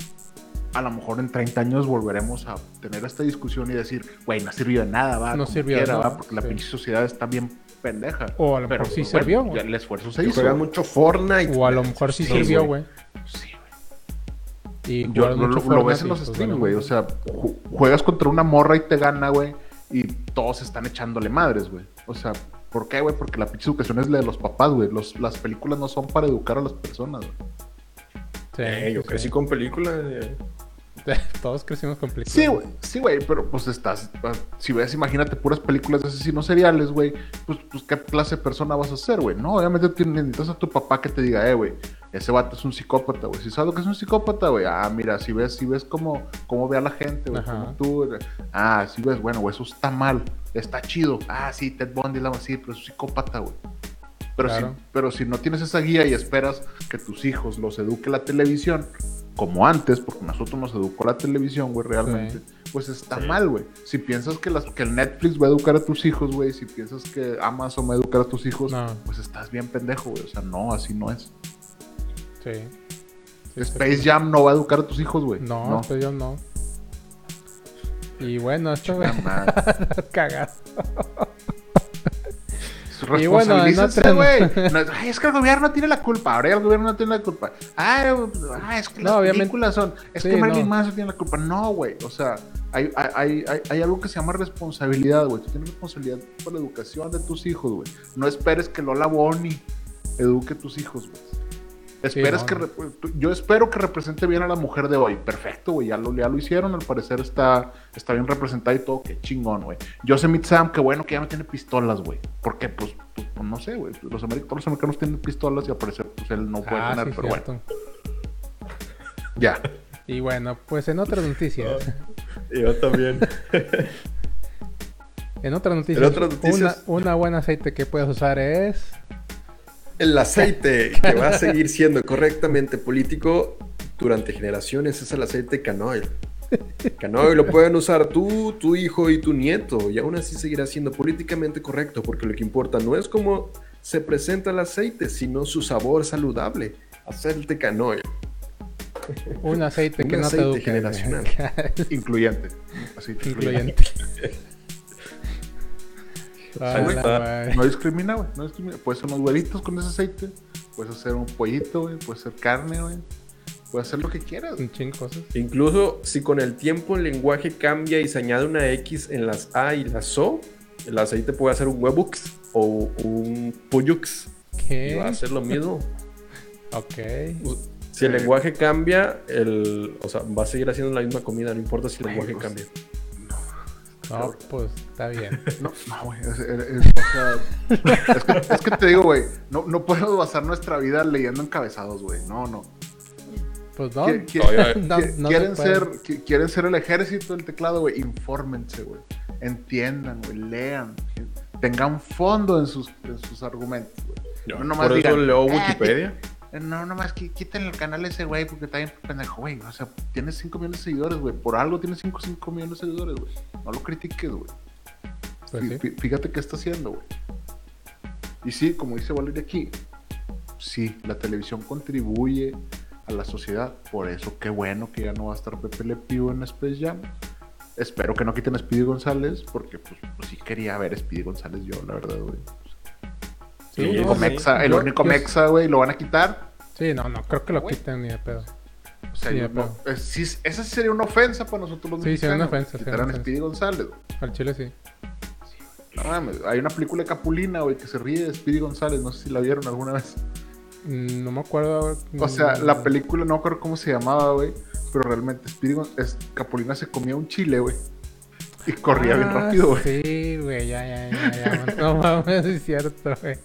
A lo mejor en 30 años volveremos a tener esta discusión y decir, güey, no sirvió de nada, va, No sirvió de quiera, nada, va, porque la pinche sociedad está bien pendeja. O a lo mejor sí bueno, sirvió, güey. el esfuerzo se hizo. mucho Fortnite. O a lo mejor sí Sí, sirvió, güey. Sí, güey. Y Yo, lo, mucho lo- lo ves en los pues, streams, vale, güey. O sea, ju- juegas contra una morra y te gana, güey. Y todos están echándole madres, güey. O sea, ¿por qué, güey? Porque la pinche educación es la de los papás, güey. Los- Las películas no son para educar a las personas, güey. Sí, Eh, yo crecí sí. con películas. de- Todos crecimos con películas. Sí, güey. Sí, güey. Pero pues estás. ah, Si ves, imagínate puras películas de asesinos seriales, güey. Pues, pues, ¿qué clase de persona vas a ser, güey? No, obviamente necesitas a tu papá que te diga, eh, güey. Ese vato es un psicópata, güey. Si sabes lo que es un psicópata, güey. Ah, mira, si ves, si ves cómo, cómo ve a la gente, güey. Tú. Ah, si ves, bueno, güey, eso está mal. Está chido. Ah, sí, Ted Bundy, la sí, pero es un psicópata, güey. Pero, Claro. si, pero si no tienes esa guía y esperas que tus hijos los eduque la televisión, como antes, porque nosotros nos educó la televisión, güey, realmente, pues está Sí. mal, güey. Si piensas que, las, que el Netflix va a educar a tus hijos, güey, si piensas que Amazon va a educar a tus hijos, No. pues estás bien pendejo, güey. O sea, no, así no es. Sí. Sí, Space sí. Jam no va a educar a tus hijos, güey. No, pero yo no. Y bueno, esto güey, Chingada bueno, otra- güey. No es, "Ay, que el gobierno tiene la culpa. Ahora el gobierno no tiene la culpa. Ay, ah, es que No, las obviamente. películas son. Es Sí, que Marilyn no. Manson tiene la culpa. No, güey. O sea, hay, hay, hay, hay- hay algo que se llama responsabilidad, güey. Tú tienes responsabilidad por la educación de tus hijos, güey. No esperes que Lola Bonnie eduque a tus hijos, güey. Esperes no, que yo espero que represente bien a la mujer de hoy. Perfecto, güey. Ya lo, ya lo hicieron. Al parecer está, está bien representada y todo. Qué chingón, güey. Yosemite Sam, qué bueno que ya no tiene pistolas, güey. Porque, pues, pues, pues, no sé, güey. Los, todos los americanos tienen pistolas y al parecer, pues él no puede Ah, tener. sí, pero cierto. bueno, ya. Y bueno, pues en otras noticias. Yo también. En otras noticias, otras noticias- Una, una buen aceite que puedes usar es. El aceite que va a seguir siendo correctamente político durante generaciones es el aceite canoil. Canoil lo pueden usar tú, tu hijo y tu nieto y aún así seguirá siendo políticamente correcto porque lo que importa no es cómo se presenta el aceite, sino su sabor saludable. Aceite canoil. Un aceite Un que no te aceite eduque. generacional. Incluyente. Así, Incluyente. A Ahí está. No discrimina, güey. No discrimina. Puedes hacer unos huevitos con ese aceite. Puedes hacer un pollito, güey. Puedes hacer carne, güey. Puedes hacer lo que quieras. Un chingo de cosas. Incluso si con el tiempo el lenguaje cambia y se añade una X en las A y las O, el aceite puede hacer un huevux o un pollux, Y va a ser lo mismo. Ok. Si el lenguaje cambia, el, o sea, va a seguir haciendo la misma comida, no importa si el lenguaje cambia. No, pues está bien. No, no, güey. es- es- es- o sea, es, que, es que te digo, güey. No, no podemos basar nuestra vida leyendo encabezados, güey. No, no. Pues no. Quieren, se ser, qui- quieren ser el ejército del teclado, güey. Infórmense, güey. Entiendan, güey. Lean. Tengan fondo en sus, en sus argumentos, güey. Yo, No nomás por eso digan, leo "Ah, Wikipedia. Eh, No, nomás qui- quiten el canal ese, güey, porque está bien pendejo, güey. O sea, tienes 5 millones de seguidores, güey. Por algo tienes 5 5 millones de seguidores, güey. No lo critiques, güey. Pues sí. Fíjate qué está haciendo, güey. Y sí, como dice Valeria aquí, sí, la televisión contribuye a la sociedad. Por eso, qué bueno que ya no va a estar Pepe Le Pew en Space Jam. Espero que no quiten a Speedy González, porque pues, pues sí quería ver a Speedy González yo, la verdad, güey. Sí, el Sí, único no, sí. mexa, el Yo- único yo- mexa, güey, lo van a quitar. Sí, no, no, creo que lo quiten ni de pedo. O sea, Sí, yo de no- es- sí, esa sí sería una ofensa para nosotros los Sí, sería una mexicanos. ofensa, sería una a ofensa. Speedy González. güey. Al chile sí. No mames, hay una película de Capulina, güey, que se ríe de Speedy González. No sé si la vieron alguna vez. Mm, No me acuerdo. O sea, la película no me acuerdo cómo se llamaba, güey. Pero realmente Speedy es, Capulina se comía un chile, güey. Y corría bien Ah, rápido, güey. Sí, güey, ya, ya, ya, ya. No mames, es cierto, güey.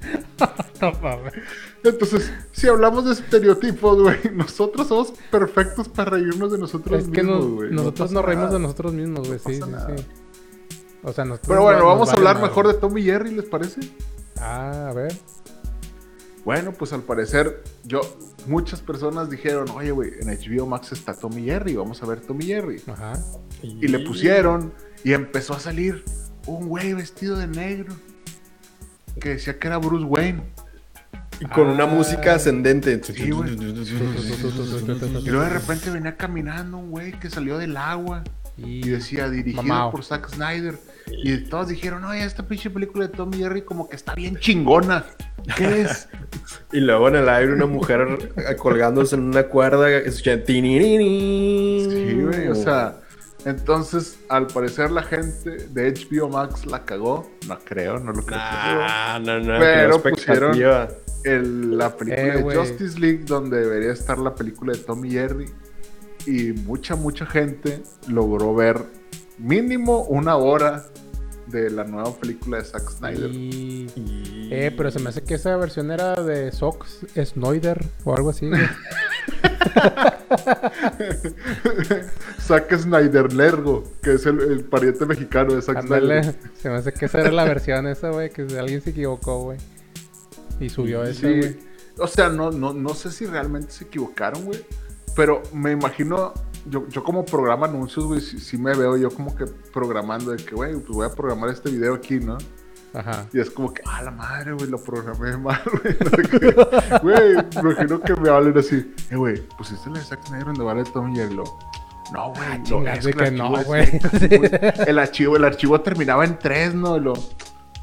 No. Entonces, si hablamos de estereotipos, güey, nosotros somos perfectos para reírnos de nosotros Es que mismos, nos- güey. nosotros pasa nos reímos nada. de nosotros mismos, güey. No sí, sí, sí. O sea, nosotros. Pero bueno, nos vamos a hablar mejor de Tom y Jerry, ¿les parece? Ah, a ver. Bueno, pues al parecer, yo, muchas personas dijeron, oye, güey, en HBO Max está Tom y Jerry, vamos a ver Tom y Jerry. Ajá. Y le pusieron, y empezó a salir un güey vestido de negro, que decía que era Bruce Wayne. Y con una Ah. música ascendente. Sí, güey. Y luego de repente venía caminando un güey que salió del agua y decía dirigido Mamao. por Zack Snyder. Y todos dijeron, oye, esta pinche película de Tom Jerry como que está bien chingona. ¿Qué es? Y luego en el aire una mujer colgándose en una cuerda. escuchando. Sí, güey, o sea, entonces al parecer la gente de HBO Max la cagó. No creo, no lo creo. Nah, no, no, Pero pusieron-. El- la película Eh, de. Justice League, donde debería estar la película de Tom y Jerry. Y mucha, mucha gente logró ver mínimo una hora de la nueva película de Zack Snyder. Y... Y- Eh, pero se me hace que esa versión era de Sox Snyder o algo así. Zack Snyder Lergo, que es el, el pariente mexicano de Zack Ándale, Snyder. se me hace que esa era la versión esa, güey, que alguien se equivocó, güey. Y subió esa, Sí, güey. o sea, no, no, no sé si realmente se equivocaron, güey. Pero me imagino, yo, yo como programa anuncios, güey, sí, sí me veo yo como que programando de que, güey, pues voy a programar este video aquí, ¿no? Ajá. Y es como que, ah, la madre, güey, lo programé mal, güey. no sé qué. Güey, me imagino que me hablen así, eh, güey, pusiste la de Zack Snyder donde vale Tom y Lo. No, güey, no, chingas, es de el que archivo no, es- güey. El archivo, el archivo terminaba en tres, ¿no? Y lo,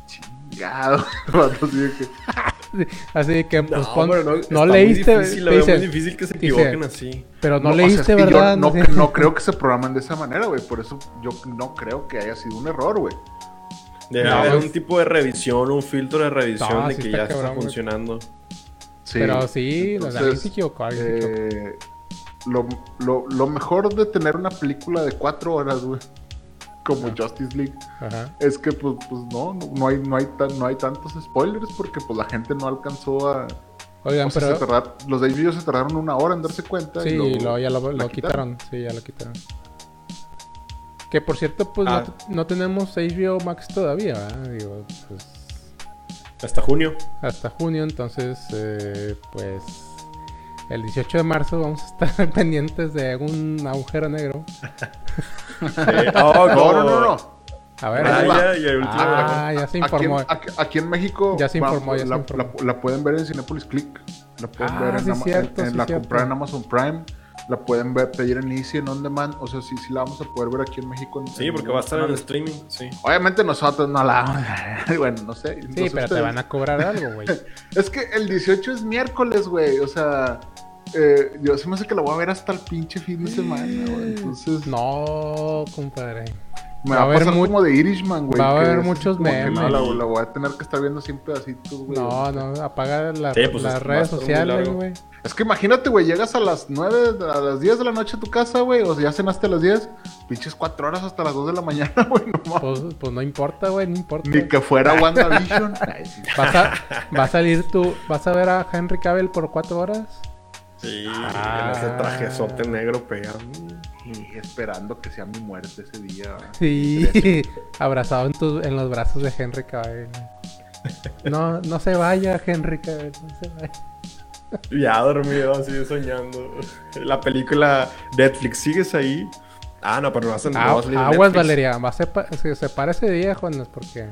chingado. Así de que, Así que, pues, No, pon- no, no, está muy leíste. difícil, dice, muy difícil que se dice, equivoquen así. Pero no, o sea, leíste, es que yo ¿verdad? no, no creo que se programen de esa manera, güey. Por eso yo no creo que haya sido un error, güey. Debe No, haber pues- un tipo de revisión, un filtro de revisión No, de sí que está ya está cabrón, funcionando. Sí. Pero sí, o sea, Entonces, alguien se equivocó. alguien se equivocó. eh, lo, lo, lo mejor de tener una película de cuatro horas, güey, como Justice League, Ajá. es que pues, pues no, no, no hay, no, hay tan- no hay tantos spoilers porque pues la gente no alcanzó a... Oigan, o sea, pero. se tardaron- los de HBO se tardaron una hora en darse cuenta. Sí, y luego lo, ya lo quitaron. Sí, ya lo quitaron. Que por cierto, pues Ah. no, no tenemos HBO Max todavía, ¿verdad? Digo, pues Hasta junio. hasta junio, entonces, eh, pues el 18 de marzo vamos a estar pendientes de un agujero negro. Eh, oh, No, no, no, no. A ver, Ahí va. Raya y el último ah, ya se Aquí en, informó. aquí- aquí en México Ya se va- informó, ya se la, informó. la- la pueden ver en Cinepolis Click. La pueden Ah, ver en, sí, Ama- cierto, en- en sí, la cierto. comprar en Amazon Prime. La pueden ver, pedir en Easy, en On Demand. O sea, sí, sí la vamos a poder ver aquí en México. en- Sí, en porque va a estar en el streaming. Sí. Obviamente nosotros no la vamos a ver. Bueno, no sé. Sí, pero te van a cobrar algo, güey. Es que el 18 es miércoles, güey. O sea, eh, yo se me hace que la voy a ver hasta el pinche fin de semana, güey. Entonces, No, compadre. Me Va va, a pasar mu- como de Irishman, güey. va a haber muchos memes. no, la, la voy a tener que estar viendo sin pedacitos, güey. No, no, apaga la- Sí, pues, las redes muy sociales, güey. Es que imagínate, güey, llegas a las 9, a las 10 de la noche a tu casa, güey, o ya cenaste a las 10, pinches 4 horas hasta las 2 de la mañana, güey, no mames. Pues, pues no importa, güey, no importa. Ni que fuera WandaVision. Vas a, va a salir tú, vas a ver a Henry Cavill por cuatro horas. Sí, Ah. en ese trajezote negro pegado. Y esperando que sea mi muerte ese día. Sí, abrazado en, tus, en los brazos de Henry Cavill. No, no se vaya, Henry Cavill, no se vaya. Ya dormido, así soñando. La película Netflix, ¿sigues ahí? Ah, no, pero no vas a, Ah, a aguas, Netflix. Valeria, va a se, se para ese día, Juanes, porque...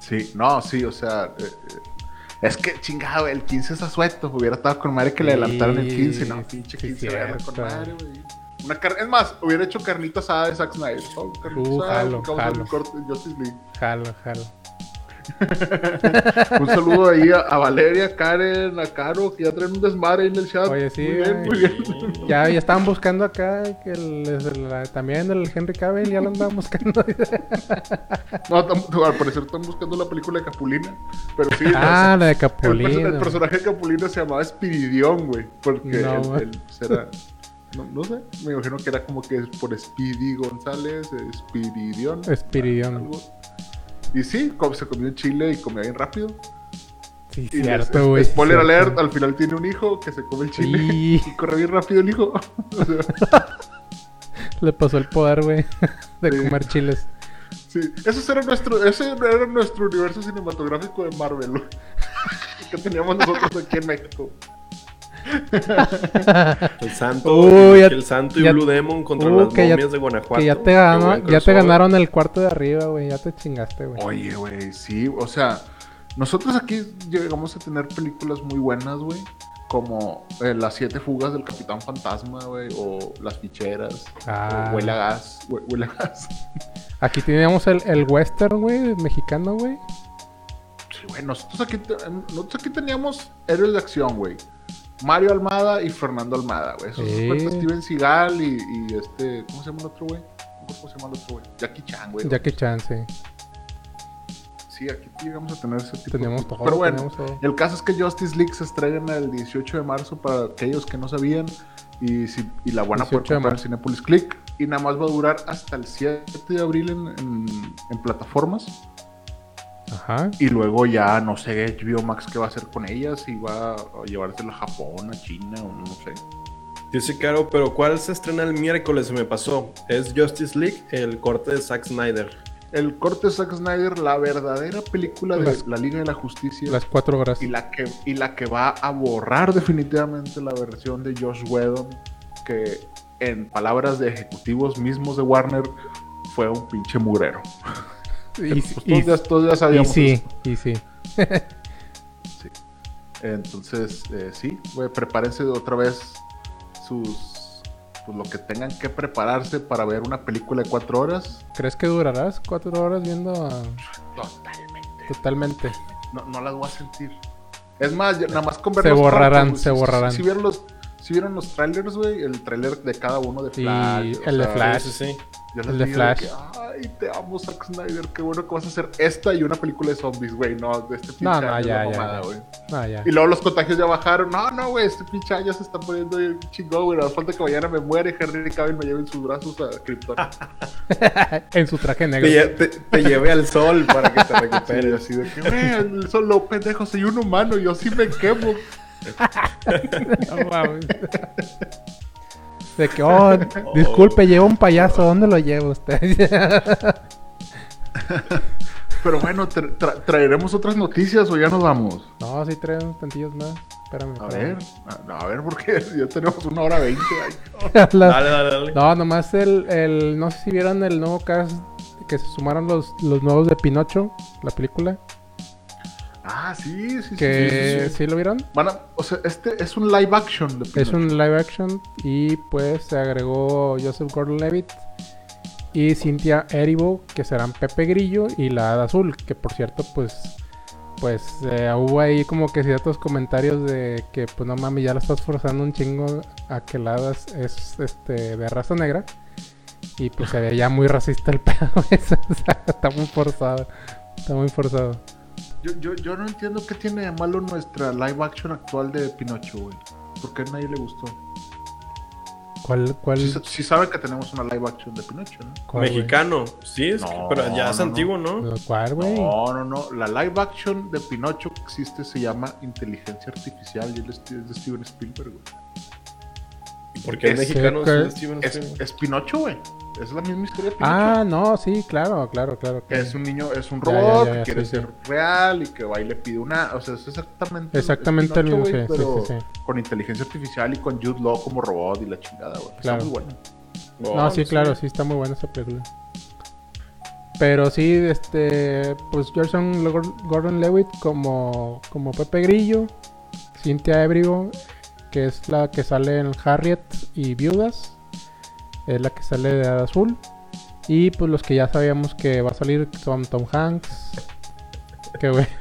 Sí, no, sí, o sea. eh, eh, es que chingado, el 15 es asueto. Hubiera estado con madre que le Sí, adelantaran el 15. No, sí, pinche sí, 15 verga con madre, güey. Una car- es más, hubiera hecho carnita asada de Zack Snyder. Oh, Uh, jalo, jalo. Justice League. Jalo, jalo. Un saludo ahí a, a Valeria, Karen, a Caro, que ya traen un desmadre ahí en el chat. Oye, sí, Muy bien, muy bien. Ya, ya estaban buscando acá que el- el- la- también el Henry Cavill, ya lo andaban buscando. No, tam- al parecer están buscando la película de Capulina. Pero sí, ah, la de Capulina. el personaje de Capulina se llamaba Espiridión, güey. Porque No, él, él, era. No, no sé, me imagino que era como que es por Speedy González. Espiridión. algo. Y sí, como se comió en Chile y comía bien rápido. Sí, Y cierto, güey. spoiler cierto. alert, al final tiene un hijo que se come el chile Y- y corre bien rápido el hijo. O sea, Le pasó el poder, güey, de Sí. comer chiles. sí, ese era nuestro, ese era nuestro universo cinematográfico de Marvel, que teníamos nosotros aquí en México. El santo, Uy, el santo y ya- Blue Demon contra Uh, las ya- momias de Guanajuato. Que ya te, ganó, ya te ganaron el cuarto de arriba, güey. Ya te chingaste, güey. Oye, güey, sí, o sea, nosotros aquí llegamos a tener películas muy buenas, güey. Como eh, Las Siete Fugas del Capitán Fantasma, güey. O Las Ficheras. Ah. O Huele a Gas. hue- Huele a Gas. Aquí teníamos el, el western, güey, mexicano, güey. Sí, güey, nosotros aquí, te- nosotros aquí teníamos héroes de acción, güey. Mario Almada y Fernando Almada, güey. Esos Sí. cuentas Steven Seagal y, y este. ¿Cómo se llama el otro, güey? ¿Cómo se llama el otro, güey? Jackie Chan, güey. Jackie Chan, sí. Sí, aquí llegamos a tener ese tipo Teníamos de todo, Pero bueno, todo. el caso es que Justice League se estrena el 18 de marzo para aquellos que no sabían. Y, si, y la van a 18 poder de comprar en. Cinepolis Click. Y nada más va a durar hasta el 7 de abril en, en- en plataformas. Ajá. Y luego ya no sé HBO Max qué va a hacer con ellas. Si va a llevársela a Japón, a China o no sé. Dice Caro, pero ¿cuál se estrena el miércoles? Se me pasó. Es Justice League, el corte de Zack Snyder. El corte de Zack Snyder, la verdadera película de Las- la Liga de la Justicia. Las cuatro horas. y la que y la que va a borrar definitivamente la versión de Josh Whedon que en palabras de ejecutivos mismos de Warner fue un pinche murero. Y, Pues y- todos, ya, todos ya y sabíamos sí, eso. y sí. Sí. Entonces, eh, sí, güey, prepárense otra vez sus pues lo que tengan que prepararse para ver una película de cuatro horas. ¿Crees que durarás cuatro horas viendo a- Totalmente. totalmente? No, no las voy a sentir. Es más, nada más con ver Se los borrarán, cortos, se. Si- borrarán. Si, si vieron los, vieron los trailers, güey, el trailer de cada uno de Flash. el de Flash. Sí, yo el de Flash. que, Ay, te amo, Zack Snyder. Qué bueno que vas a hacer esta y una película de zombies, güey. No, de este pinche No, no, año es ya, la ya, mamada, ya. güey. Ah, ya. Y luego los contagios ya bajaron. No, no, güey, este pinche año se está poniendo chingón, güey. No falta que mañana me muere y Henry Cavill me lleve en sus brazos a Krypton. en su traje Te, negro. lle- te- te lleve al sol para que te Sí, recuperes. así de que, güey, el sol lo pendejo, soy un humano, yo sí me quemo. De que, oh, disculpe, llevo un payaso, ¿dónde lo lleva usted? Pero bueno, tra- tra- traeremos otras noticias o ya nos vamos. no, sí trae unos tantillos más. Espérame. A ver, a, a ver, porque ya tenemos una hora veinte. Dale, dale, dale. No, nomás el, el. No sé si vieron el nuevo cast que se sumaron los, los nuevos de Pinocho, la película. Ah, sí, sí, sí. Que sí, sí, sí, sí. lo vieron. Van a- o sea, este es un live action. de Es un live action y pues se agregó Joseph Gordon-Levitt y Cynthia Erivo que serán Pepe Grillo y la Hada Azul que por cierto pues pues eh, hubo ahí como que ciertos comentarios de que pues no mames ya la estás forzando un chingo a que la Hada es este de raza negra Y pues se veía muy racista el pedo. ese, o sea, está muy forzado. Está muy forzado. Yo, yo, yo no entiendo qué tiene de malo nuestra live action actual de Pinocho, güey. ¿Por qué a nadie le gustó? ¿Cuál, cuál, Sí, sí sabe que tenemos una live action de Pinocho, ¿no? Mexicano. Sí, es que- pero ya es no, antiguo, ¿no? ¿Cuál, güey? No, no, no. La live action de Pinocho que existe se llama Inteligencia Artificial y él es es de Steven Spielberg, güey. Es- mexicano que- es Spielberg. es Pinocho, güey. Es la misma historia de Pinocho. Ah, no, sí, claro, claro, claro. Que es un niño, es un Ya, ya, robot ya, que quiere sí, ser real y que va y le pide una. O sea, es exactamente. Exactamente el mismo, sí, pero. Con inteligencia artificial y con Jude Law como robot y la chingada, güey. Claro. Está muy bueno. No, sí, claro, sí está muy buena esa película. Pero sí, este, pues Gerson Gordon Lewitt como, como Pepe Grillo, Cynthia Erivo, que es la que sale en Harriet y Viudas, es la que sale de Azul. Y pues los que ya sabíamos que va a salir son Tom Hanks, que güey,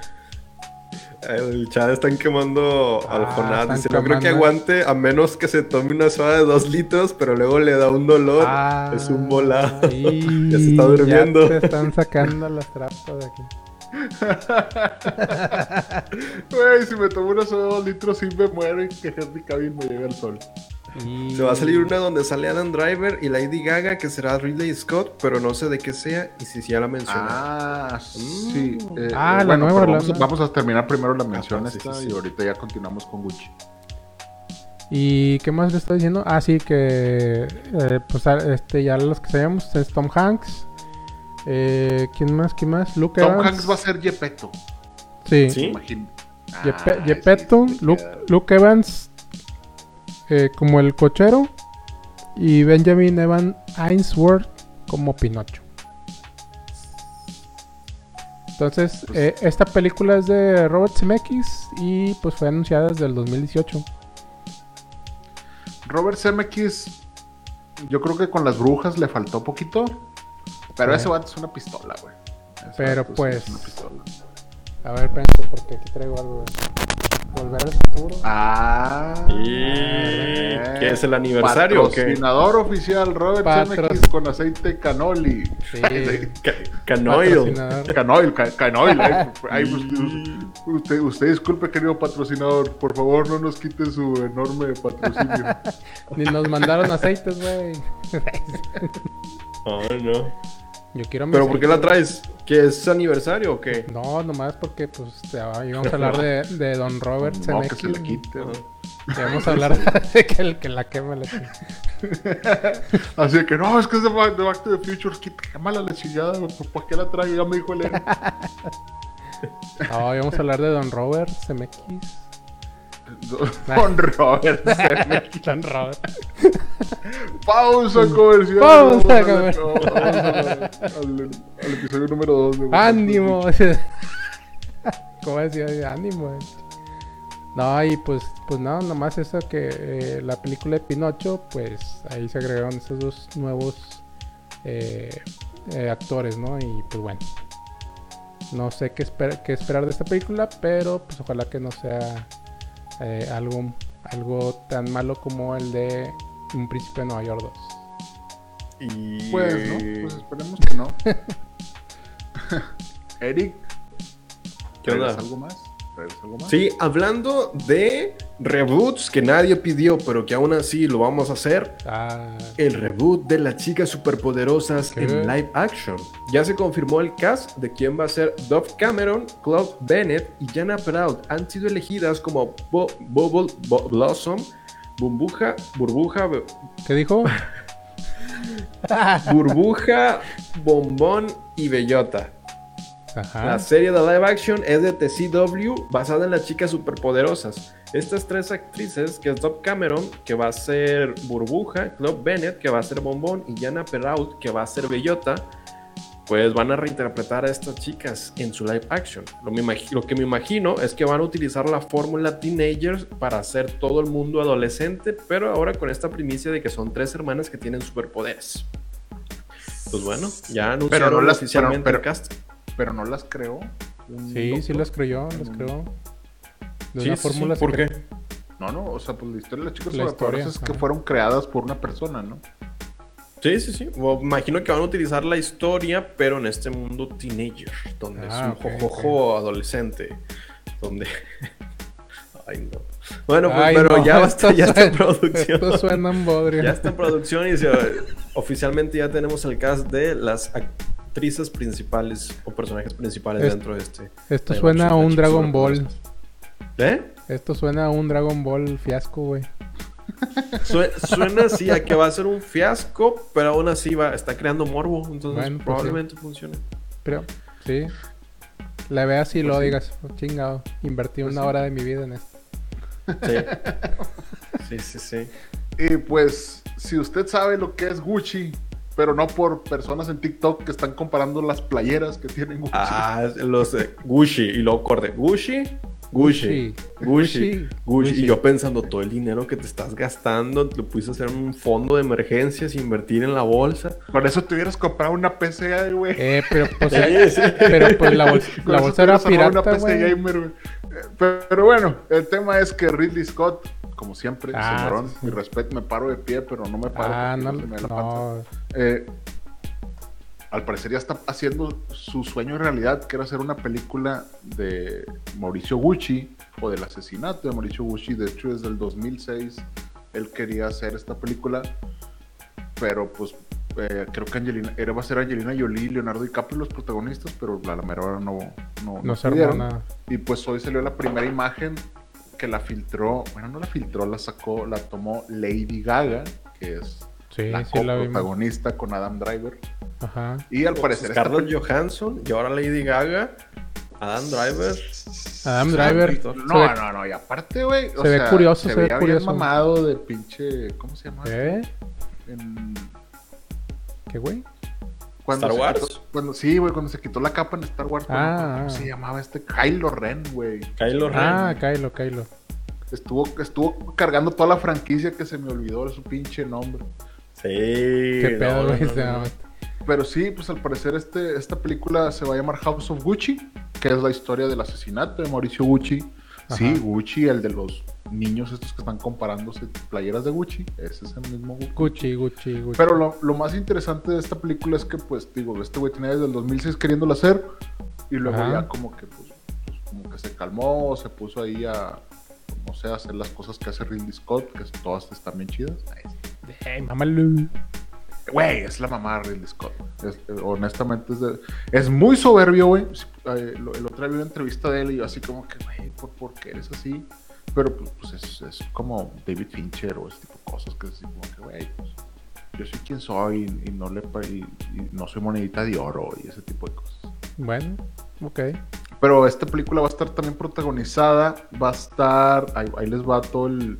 El chat están quemando al Ah, Jonás. Dice, no creo que aguante a menos que se tome una soda de dos litros, pero luego le da un dolor. Ah, es un volado. y Ya se está durmiendo. Ya te están sacando las trapas de aquí. Güey, si me tomo una soda de dos litros, sí me muero y que Henry Cavill me llegue al sol. Y- Se va a salir una donde sale Adam Driver y Lady Gaga, que será Ridley Scott, pero no sé de qué sea y si ya la mencioné. Ah, sí. eh, Ah, eh, la bueno, nueva, pero la vamos, a, nueva. vamos a terminar primero la mención esta sí, sí. y ahorita ya continuamos con Gucci. ¿Y qué más le está diciendo? Ah, sí, que eh, pues ah, este, ya los que sabemos es Tom Hanks. Eh, ¿Quién más? ¿Quién más? Luke Tom Evans. Hanks va a ser Gepetto. Sí. ¿Sí? Imagino. Yepe- Ah, Gepetto, sí, sí, Luke, queda. Luke Evans eh, como el cochero. Y Benjamin Evan Ainsworth como Pinocho. Entonces, Pues eh, esta película es de Robert Zemeckis y pues fue anunciada desde el 2018. Robert Zemeckis, yo creo que con las brujas le faltó poquito. Pero Sí. ese vato es una pistola, güey. Ese Pero, pues, es una pistola. A ver, espérate, porque aquí traigo algo. de- Volver al futuro. Ah. ¿Y qué es el aniversario o qué? Patrocinador oficial Robert Patro- Zemeckis con aceite canoli. Sí. Ca- Canoil. Canoil, ca- canoil. ay, ay, usted, usted, usted disculpe, querido patrocinador. Por favor, no nos quite su enorme patrocinio. Ni nos mandaron aceites, güey. Oh, no. Yo quiero mi ¿Pero por qué la traes? ¿Que es aniversario o qué? No, nomás porque pues te- íbamos a hablar de, de Don Robert no, Zemeckis. que se le quite. Ajá. güey. Íbamos a hablar de que el que la quema la. Así que no, es que es de Back, de Back to the Future. Quita, quémala la chingada. güey, ¿Por qué la traigo? Ya me dijo el. No, íbamos a hablar de Don Robert Zemeckis. Con Robert. Don Robert. Pausa comercial. Pausa comercial. al, al episodio número 2 de ¡Ánimo! ¿Cómo decía? ¡Ánimo! No, y pues, pues no, nomás eso que eh, la película de Pinocho, pues ahí se agregaron esos dos nuevos eh, eh, actores, ¿no? Y pues bueno, no sé qué, esper- qué esperar de esta película, pero pues ojalá que no sea eh, algo, algo tan malo como el de Un Príncipe de Nueva York 2. Y... Pues, ¿no? Pues esperemos que no. Eric, ¿Qué algo más? ¿Traes algo más? Sí, hablando de reboots que nadie pidió, pero que aún así lo vamos a hacer. Ah, El reboot de las chicas superpoderosas ¿Qué? en live action. Ya se confirmó el cast de quién va a ser Dove Cameron, Claude Bennett y Jana Proud. Han sido elegidas como Bo- Bubble Bo- Blossom, Burbuja, Burbuja, ¿Qué dijo? Burbuja, Bombón y Bellota. Ajá. La serie de live action es de TCW basada en las chicas superpoderosas. Estas tres actrices, que es Dove Cameron, que va a ser Burbuja, Claude Bennett, que va a ser Bombón, y Jana Perrault, que va a ser Bellota, pues van a reinterpretar a estas chicas en su live action. Lo, me imagi- lo que me imagino es que van a utilizar la fórmula teenagers para hacer todo el mundo adolescente, pero ahora con esta primicia de que son tres hermanas que tienen superpoderes. Pues bueno, ya anunciaron no las- oficialmente pero- el cast. Pero no las creó. Sí, sí las creyó, las creyó. De Sí, una sí, fórmula sí, ¿Por qué? No, no, o sea, pues la historia de las chicas La superpoderosas es que fueron creadas por una persona, ¿no? Sí, sí, sí. O imagino que van a utilizar la historia, pero en este mundo teenager, donde es Ah, un ok, jojojo adolescente. Donde. Ay, no. Bueno, pues, Ay, pero no, ya, va a estar- esto ya está en producción. Esto suena en bodrio. Ya está en producción y se- oficialmente ya tenemos el cast de las actrices principales o personajes principales Es- dentro de este. Esto suena a un Dragon Ball. ¿Eh? Esto suena a un Dragon Ball fiasco, güey. Sue- Suena así a que va a ser un fiasco, pero aún así va, está creando morbo, entonces Bueno, pues probablemente funcione. Pero, sí. La veas y Pues lo sí. digas. oh, chingado. Invertí Pues una sí. hora de mi vida en esto. Sí. Sí, sí, sí. Y pues, si usted sabe lo que es Gucci, pero no por personas en TikTok que están comparando las playeras que tienen Gucci. Ah, los de Gucci y luego corte. Gucci, Gucci, Gucci, Gucci, Gucci. Gucci. Y yo pensando, todo el dinero que te estás gastando, lo pudiste hacer en un fondo de emergencias, invertir en la bolsa. Con eso te hubieras comprado una PC, güey. Eh, pero pues, Sí, sí. pero pues la, bol- Con la bolsa era pirata, güey. Pero, bueno, el tema es que Ridley Scott, como siempre, Ah, señorón, sí, mi respeto, me paro de pie, pero no me paro. Ah, no, me la no. Eh, al parecer ya está haciendo su sueño realidad, que era hacer una película de Mauricio Gucci o del asesinato de Mauricio Gucci. De hecho, desde el 2006 él quería hacer esta película, pero pues eh, creo que Angelina, era, va a ser Angelina Jolie y Leonardo DiCaprio los protagonistas, pero la, la mera hora no, no, No se pudieron. armó nada. Y pues hoy salió la primera imagen que la filtró, bueno, no la filtró, la sacó, la tomó Lady Gaga, que es Sí, la sí la protagonista con Adam Driver. Ajá. Y al parecer esta Scarlett Johansson y ahora Lady Gaga, Adam Driver. Adam Driver. No, se no, ve- no, y aparte, güey. o se ve sea, curioso, se ve curioso. mamado de pinche. ¿Cómo se llama? ¿Eh? En- ¿Qué, güey? cuando ¿Star Wars? quitó- cuando, sí, güey, cuando se quitó la capa en Star Wars. Ah, ¿Cómo ah. se llamaba este? Kylo Ren, güey. Kylo Ren. Ah, Kylo, Kylo. Estuvo, estuvo cargando toda la franquicia que se me olvidó de su pinche nombre. Sí. ¿Qué pedo, güey? no, Se no. Pero sí, pues al parecer este, esta película se va a llamar House of Gucci, que es la historia del asesinato de Mauricio Gucci. Sí. Gucci, el de los niños estos que están comparándose playeras de Gucci. Ese es el mismo Gucci. Gucci, Gucci, Gucci. Pero lo, lo más interesante de esta película es que, pues, digo, este güey tenía desde el 2006 queriéndola hacer y luego Ajá. ya como que, pues, pues, como que se calmó, se puso ahí a, no sé, a hacer las cosas que hace Ridley Scott, que todas están bien chidas. Ey, mámalo. Güey, es la mamá de Ridley Scott. Es- eh, honestamente, es, de- es muy soberbio, güey. Eh, lo- el otro día vi una entrevista de él y yo así como que, güey, ¿por, por qué eres así? Pero pues, es, es como David Fincher o ese tipo de cosas que es así como que, güey, pues yo soy quien soy y, y no le y, y no soy monedita de oro y ese tipo de cosas. Bueno, ok. Pero esta película va a estar también protagonizada, va a estar, ahí, ahí les va todo el...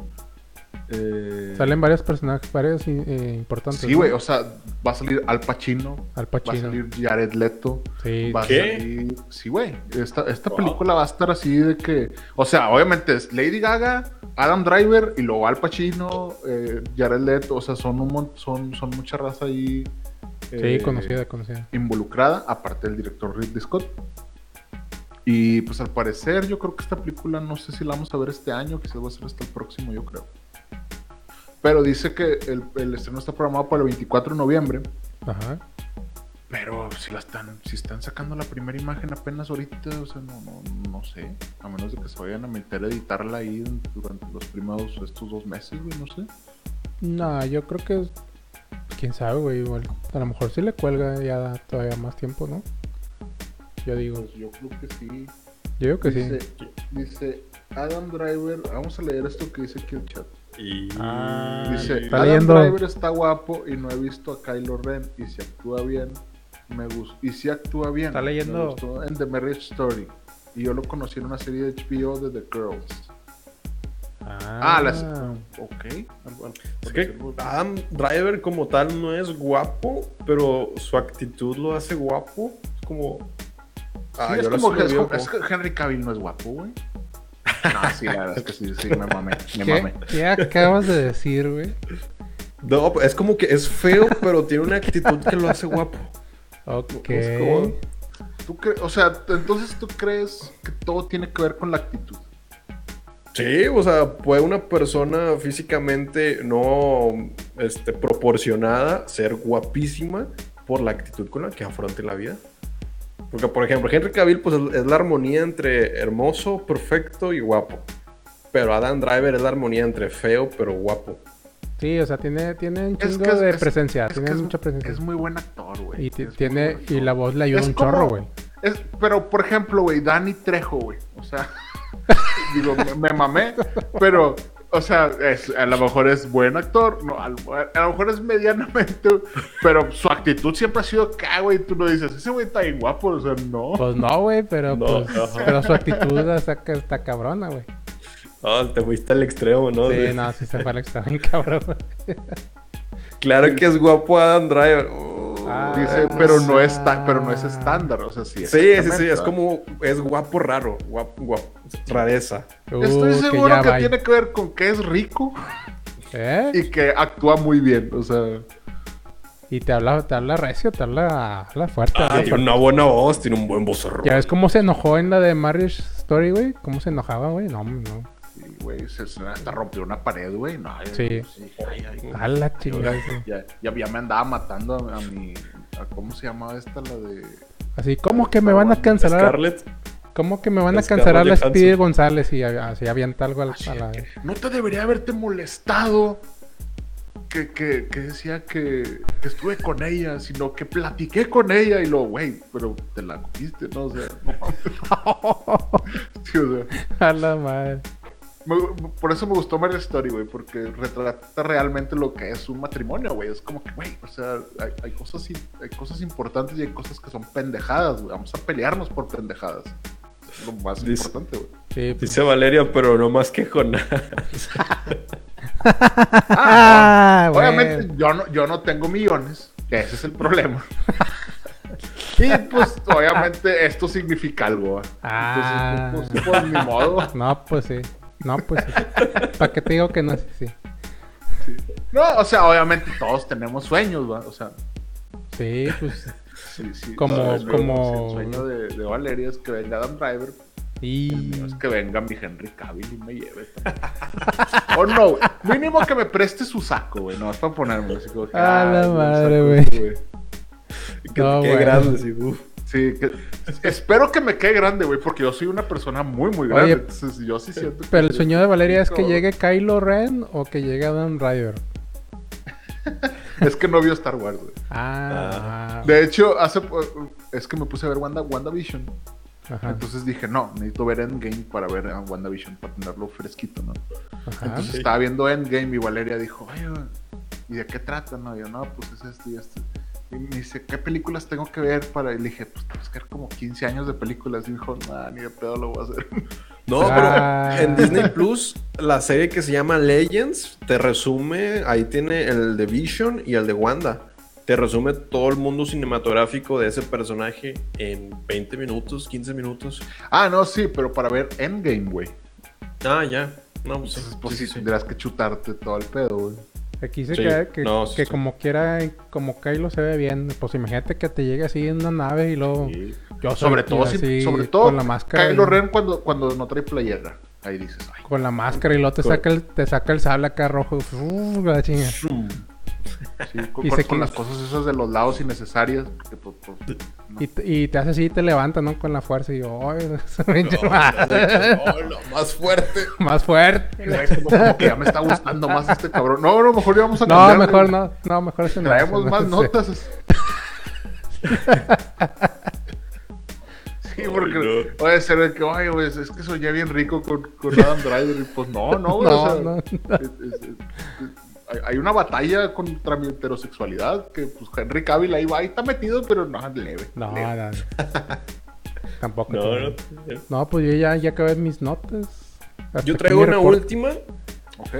eh, Salen varios personajes, varios eh, importantes. Sí, ¿no? güey, o sea, va a salir Al Pacino, Al va a Pacino. salir Jared Leto, Sí, va a ¿Qué? salir... Sí, güey, esta, esta Wow. película va a estar así de que... O sea, obviamente es Lady Gaga, Adam Driver y luego Al Pacino, eh, Jared Leto, o sea, son, un, mon- son, son mucha raza ahí... sí, eh, conocida, conocida. involucrada, aparte del director Ridley Scott. Y pues al parecer yo creo que esta película no sé si la vamos a ver este año, quizás va a ser hasta el próximo, yo creo. Pero dice que el, el estreno está programado para el 24 de noviembre. Ajá. Pero si la están, si están sacando la primera imagen apenas ahorita, o sea, no, no, no sé. A menos de que se vayan a meter a editarla ahí durante los primeros estos dos meses, güey, no sé. No, yo creo que. Quién sabe, güey. Igual. A lo mejor sí le cuelga ya todavía más tiempo, ¿no? Yo digo. Pues yo creo que sí. Yo digo que dice, sí. dice Adam Driver, vamos a leer esto que dice aquí el chat. Y... Ah, Dice, está Adam leyendo. Driver está guapo y no he visto a Kylo Ren y si actúa bien, me gusta. Y si actúa bien, Está me leyendo. gustó en The Marriage Story. Y yo lo conocí en una serie de HBO de The Girls. Ah, Ah, las... Ok. Es que Adam Driver como tal no es guapo, pero su actitud lo hace guapo. Es como... Ah, Sí, es que, como- es que Henry Cavill no es guapo, güey. No, sí, la verdad es que sí, sí, me mamé, me mamé. ¿Qué, ¿Qué acabas de decir, güey? No, es como que es feo, pero tiene una actitud que lo hace guapo. Ok. Es como- ¿Tú cre- o sea, entonces tú crees que todo tiene que ver con la actitud. Sí, o sea, puede una persona físicamente no este, proporcionada ser guapísima por la actitud con la que afronte la vida. Porque, por ejemplo, Henry Cavill pues, es la armonía entre hermoso, perfecto y guapo. Pero Adam Driver es la armonía entre feo pero guapo. Sí, o sea, tiene, tiene un Es chingo que es- de es- presencia. es tiene mucha presencia. Es muy buen actor, güey. y tiene, y la voz le ayuda Es un como- chorro, güey. Pero, por ejemplo, güey, Danny Trejo, güey. O sea, digo, me, me mamé, pero, o sea, es- a lo mejor es buen actor, no, a, lo, a lo mejor es medianamente, pero su actitud siempre ha sido acá, güey. Tú no dices, ese güey está bien guapo, o sea, no. Pues no, güey, pero, No, pues, ajá. pero su actitud está, está cabrona, güey. Ah, te fuiste al extremo, ¿no? Sí, no, sí se fue al extremo, cabrón. Claro que es guapo Adam Driver. Uh, Ah, Dice, pero no es, ta- pero no es estándar, o sea, sí. sí, sí, es como, es guapo raro, guapo, guapo, rareza. Estoy Uh, seguro ya que, tiene que ver con que es rico ¿Eh? y que actúa muy bien, o sea. Y te habla, te habla recio, te habla, habla fuerte. Ah, habla tiene fuerte. una buena voz, tiene un buen vozarrón. ¿Ya ves cómo se enojó en la de Marriage Story, güey? ¿Cómo se enojaba, güey? No, no. Sí, güey, se, hasta rompió una pared, güey. No, ay, Sí. ay, ay, A la chingada. sí. ya, ya, ya me andaba matando a, a mi. a- ¿Cómo se llamaba esta? La de. Así, ¿cómo que me van a cancelar? Scarlett. ¿Cómo que me van a cancelar la. Speedy González? Y así avienta algo a la... a la- No te debería haberte molestado que, que, que decía que, que estuve con ella, sino que platiqué con ella y lo, güey, pero te la cogiste, ¿no? O sea, no. Sí, o sea, A la madre. Me- por eso me gustó Marriage Story, güey, porque retrata realmente lo que es un matrimonio, güey. Es como que, güey, o sea, hay, hay cosas, im- hay cosas importantes y hay cosas que son pendejadas, güey. Vamos a pelearnos por pendejadas. Es lo más Dice- importante, güey. Sí, pues. Dice Valeria, pero no más que con nada. Ah, güey. Obviamente yo no, yo no tengo millones, que ese es el problema. y pues obviamente esto significa algo. Ah. Entonces, pues, pues, ni modo. No, pues sí. No, pues. ¿Para qué te digo que no? Sí, sí. No, o sea, obviamente todos tenemos sueños, ¿va? O sea, Sí, pues. sí, sí. Como- como- El sueño de, de Valeria es que venga Adam Driver. El Y. mío es que venga mi Henry Cavill y me lleve. o no, güey. Mínimo que me preste su saco, güey. No, es para ponerme así como que, A la madre, güey. Que No, bueno. grande, sí, uf. Sí, que, espero que me quede grande, güey, porque yo soy una persona muy, muy grande. Oye, entonces yo sí siento que Pero el sueño de Valeria es que llegue Kylo Ren o que llegue Adam Driver. Es que no vio Star Wars, güey. Ah. De hecho, hace es que me puse a ver Wanda, WandaVision. Ajá. Entonces dije, no, necesito ver Endgame para ver a WandaVision, para tenerlo fresquito, ¿no? Ajá. Entonces sí. estaba viendo Endgame y Valeria dijo, oye, ¿y de qué trata? No, yo, no, pues es esto y esto. Y me dice, ¿qué películas tengo que ver para...? Y le dije, pues tengo que ver como 15 años de películas. Y dijo, nah, ni de pedo lo voy a hacer. No, Ah. pero en Disney Plus, la serie que se llama Legends te resume, ahí tiene el de Vision y el de Wanda. Te resume todo el mundo cinematográfico de ese personaje en 20 minutos, 15 minutos. ah, no, sí, pero para ver Endgame, güey. Ah, ya. No, pues, Entonces, sí, pues sí, sí, sí. tendrás que chutarte todo el pedo, güey. Aquí dice Sí, que, que, no, que sí. como quiera, como Kylo se ve bien. Pues imagínate que te llegue así en una nave y luego. Sí. Yo soy Sobre todo, así, si- sobre todo con la máscara. Kylo y- Ren cuando, cuando no trae playera. Ahí dices, ay, Con la máscara y luego te Con- saca el, te saca el sable acá rojo. Uf, la chinga. Sí, con, Y con- se con las cosas esas de los lados innecesarias. pues, pues, no. Y, te- y te hace así y te levanta, ¿no? Con la fuerza. Y yo, ¡ay! No, madre". no, más fuerte. Más fuerte. Como, como que ya me está gustando más este cabrón. No, no, mejor ya vamos a No, cambiarle. mejor no. No, mejor no. Traemos no, más notas. Sí, porque puede ser de que, ay, güey, es que soy ya bien rico con, con Adam Driver. Y pues no, no, güey. No, o sea, no. es- es- es- hay, hay una batalla contra mi heterosexualidad que, pues, Henry Cavill ahí va, ahí está metido, pero no, leve. No, leve. no, no. Tampoco. No, no. No, pues yo ya, ya acabé mis notas. Hasta Yo traigo una reporte. última Ok.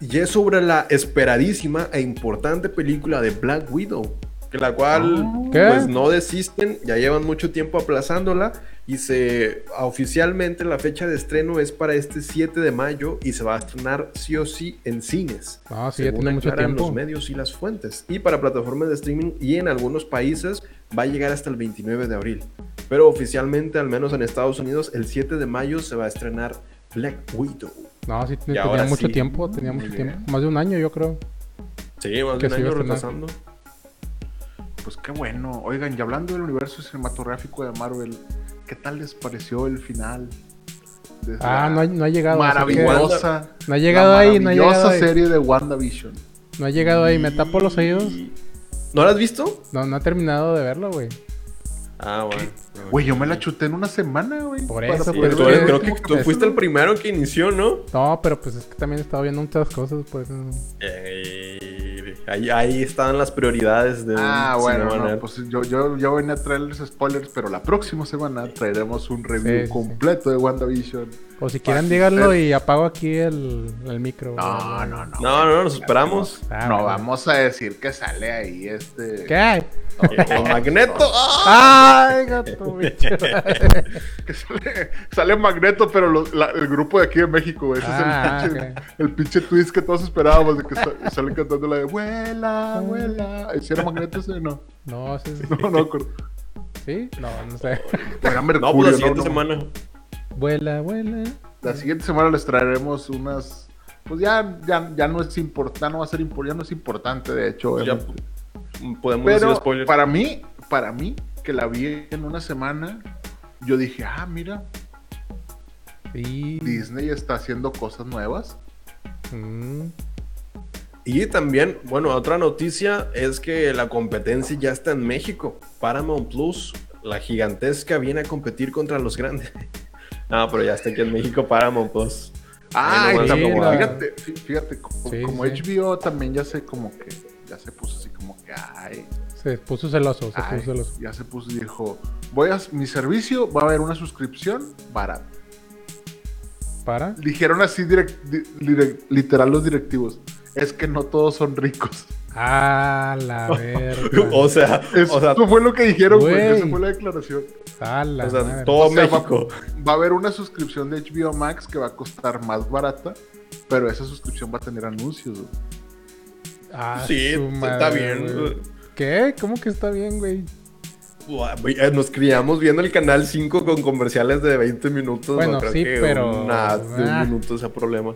y es sobre la esperadísima e importante película de Black Widow. Que la cual ¿Qué? pues no desisten, ya llevan mucho tiempo aplazándola y se oficialmente la fecha de estreno es para este 7 de mayo y se va a estrenar sí o sí en cines. No, sí, ya según tiene mucho tiempo. los medios y las fuentes. Y para plataformas de streaming y en algunos países va a llegar hasta el 29 de abril. Pero oficialmente, al menos en Estados Unidos, el 7 de mayo se va a estrenar Black Widow. No, sí, tenía mucho sí. tiempo, tenía mucho tiempo. Más de un año, yo creo. Sí, más de un año estrenar. Pues qué bueno. Oigan, y hablando del universo cinematográfico de Marvel, ¿qué tal les pareció el final? De Ah, no ha, no ha llegado. que- Maravillosa. No ha llegado la ahí, no ha llegado maravillosa ahí. serie de WandaVision. No ha llegado ahí, me tapo los oídos. ¿No la has visto? No, no ha terminado de verlo, güey. Ah, bueno. Güey, yo me la chuté en una semana, güey. Por eso, pues, creo que tú fuiste el primero que inició, ¿no? No, pero pues es que también he estado viendo muchas cosas, pues. Eh, ahí, ahí están las prioridades de Ah, bueno, no, pues yo, yo, yo venía a traerles spoilers, pero la próxima semana traeremos un review Sí, sí, completo de WandaVision. O si quieren, Ah, díganlo y apago aquí el, el micro. No, no, no. No, no, nos esperamos. Ah, no bueno. vamos a decir que sale ahí este. ¿Qué hay? Magneto. ¡ah! ¡Ay, gato, bicho! Que sale, sale Magneto, pero lo- la- el grupo de aquí de México. Ese Ah, es el pinche, ok. el pinche twist que todos esperábamos de que sa- sale cantando la de vuela, vuela. ¿Si era Magneto ese? No, No, sí, sí. no, no, acuerdo. ¿Sí? No, no sé. Era Mercurio. No, pues la no, siguiente no. semana. Vuela, vuela. La siguiente semana les traeremos unas. Pues ya, ya, ya no es importante, no va a ser impor- ya no es importante, de hecho. Ya podemos decir Pero spoilers. para mí, para mí, que la vi en una semana, yo dije, ah, mira, Sí. Disney está haciendo cosas nuevas. Mm. Y también, bueno, otra noticia es que la competencia ya está en México. Paramount Plus, la gigantesca, viene a competir contra los grandes. No, pero ya está aquí en México Paramount Plus. Ah, nomás también, fíjate, fí- fíjate, como, Sí, como sí. HBO también ya se como que, ya se puso así como que, ay, Se puso celoso, se ay, puso celoso. ya se puso y dijo, voy a, mi servicio va a haber una suscripción barata. ¿Para? Dijeron así direct- di- direct- literal los directivos, es que no todos son ricos. Ah, la verga. o sea, Eso o sea, fue lo que dijeron, güey, esa fue la declaración. Ah, la o sea, madre. todo O sea, va- México. Va, a haber una suscripción de HBO Max que va a costar más barata, pero esa suscripción va a tener anuncios. güey. Ah, Sí, su está bien. güey. ¿Qué? ¿Cómo que está bien, güey? Eh, Nos criamos viendo el canal 5 con comerciales de 20 minutos. Bueno, no creo sí, que pero- Una, de ah. un minuto sea problema.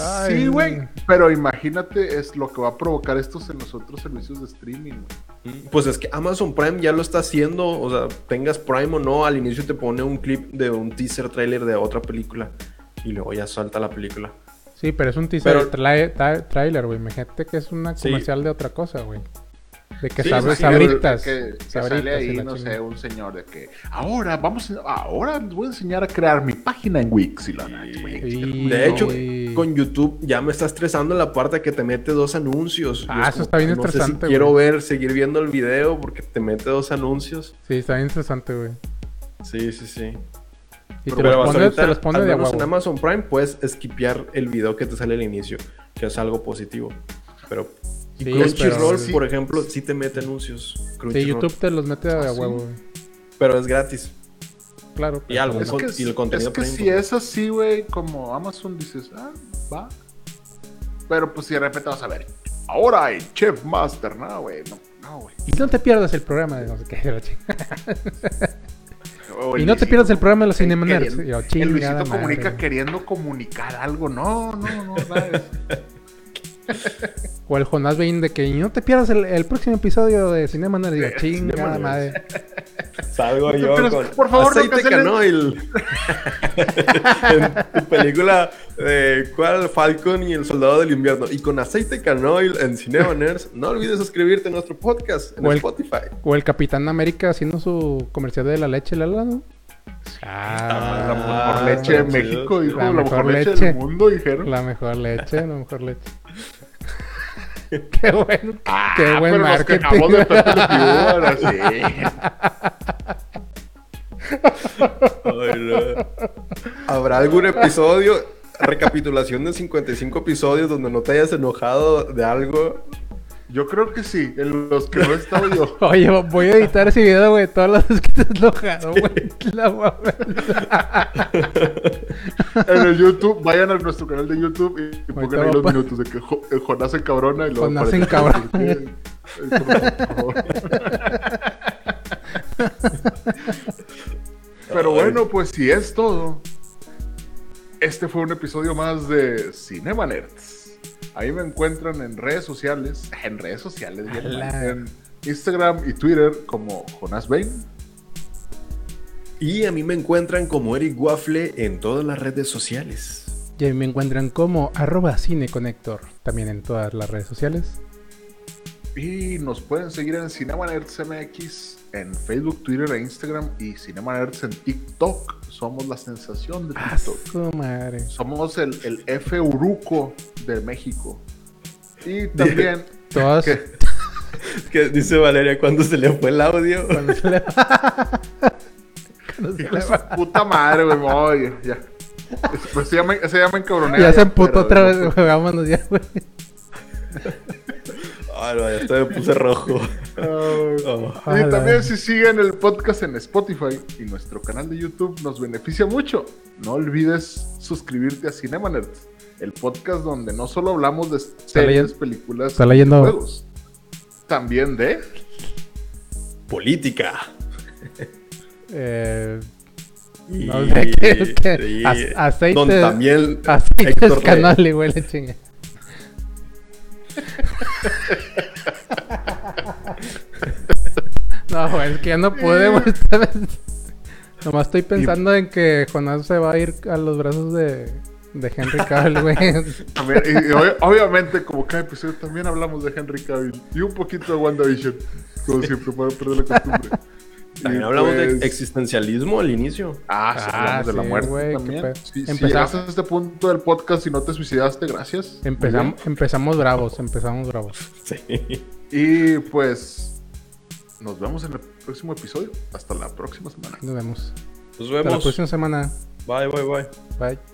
Ay, sí, güey. Pero imagínate es lo que va a provocar estos en los otros servicios de streaming. güey. Pues es que Amazon Prime ya lo está haciendo. O sea, tengas Prime o no, al inicio te pone un clip de un teaser trailer de otra película. Y luego ya salta la película. Sí, pero es un teaser Pero- tra- tra- trailer, güey. Imagínate que es una Sí. comercial de otra cosa, güey. De que Sí, sabes sí, sabritas. Que, que sabritas sale ahí, no sé, un señor de que ahora vamos, a- ahora les voy a enseñar a crear mi página en Wix. Y la Y- De hecho, con YouTube ya me está estresando la parte que te mete dos anuncios. Ah, es eso como está bien no sé si estresante, quiero güey. ver, seguir viendo el video porque te mete dos anuncios. Sí, está bien interesante, güey. Sí, sí, sí. Y te Pero los pone, ahorita, te los pone al de en. Amazon Prime puedes skipear el video que te sale al inicio, que es algo positivo. Pero Sí, Crunchyroll, por ejemplo, sí te mete anuncios. Sí. YouTube te los mete de Ah, huevo, güey. Pero es gratis. Claro. Y algo, Es que, y el contenido es que premium, si es así, güey, como Amazon dices, ah, va. Pero pues si de repente vas a ver, ahora hay Chef Master, no, güey, no, no, güey. Y no te pierdas el programa de no sé qué. la Y no te pierdas el programa de los Comunica Cinema Nerds. queriendo- Yo, El Luisito madre, comunica queriendo comunicar algo. No, no, no. O el Jonás Bein de que no te pierdas el, el próximo episodio de Cinema Nerds. Digo, chingada madre. Salgo No yo pierdas- con por favor, no aceite canceles. canoil. en tu película de ¿Cuál? Falcon y el Soldado del Invierno. Y con aceite canoil en Cinema Nerds. No olvides suscribirte a nuestro podcast en O el- Spotify. O el Capitán América haciendo su comercial de la leche, la ¿no? Ah, la Ah, mejor leche de. México, dijo, La la, mejor, leche. del mundo, dijeron. La mejor leche, la mejor leche. qué bueno, Ah, qué buen pero nos marketing. quejamos de Pepe Le Pew, así. Ay, no. ¿Habrá algún episodio, recapitulación de 55 episodios donde no te hayas enojado de algo? Yo creo que sí, en los que no he estado yo. Oye, voy a editar ese video, güey. Todas las veces que te has enojado, güey. La mames. En el YouTube, vayan a nuestro canal de YouTube y, y pongan ahí los pa- minutos de que Jo- el Jonás se cabrona y luego Jonás. Eh, por favor. Pero bueno, pues si es todo. este fue un episodio más de Cinema Nerds. Ahí me encuentran en redes sociales, en redes sociales, bien en Instagram y Twitter como Jonas Bain. Y a mí me encuentran como Eric Waffle en todas las redes sociales. Y ahí me encuentran como arroba cineconector, también en todas las redes sociales. Y nos pueden seguir en Cinema MX en Facebook, Twitter e Instagram y Cinema Nerds en TikTok. Somos la sensación de ¡A TikTok. madre! Somos el, el F Uruco de México. Y también Todas. que- Que dice Valeria cuando se le fue el audio. Cuando se le Cuando se le puta madre, güey. Ya. Pues se llama, se llama encabroné. Ya se emputó otra vez, güey, vámonos ya, güey. Ay, no, ya hasta me puse rojo. Ah, Oh. Y también si siguen el podcast en Spotify y nuestro canal de YouTube nos beneficia mucho. No olvides suscribirte a Cinema Nerds, el podcast donde no solo hablamos de series, leyendo- películas está leyendo- juegos, también de Política. Eh, Y- No sé qué es que- y- ace- aceite- Don También aceite Héctor güey. No, es que ya no vez. Nomás estoy pensando en que Jonás se va a ir a los brazos de, de Henry Cavill, obviamente, como cada episodio, también hablamos de Henry Cavill y un poquito de WandaVision, como siempre, para perder la costumbre. También Y hablamos pues- de existencialismo al inicio. Ah, sí, Ah, hablamos de la muerte güey, qué también. si Empezamos- llegaste a este punto del podcast y no te suicidaste, gracias. Empezamos, empezamos bravos, empezamos bravos. Sí. Y pues, nos vemos en el próximo episodio. Hasta la próxima semana. Nos vemos. Nos Hasta la vemos. próxima semana. Bye, bye, bye. Bye.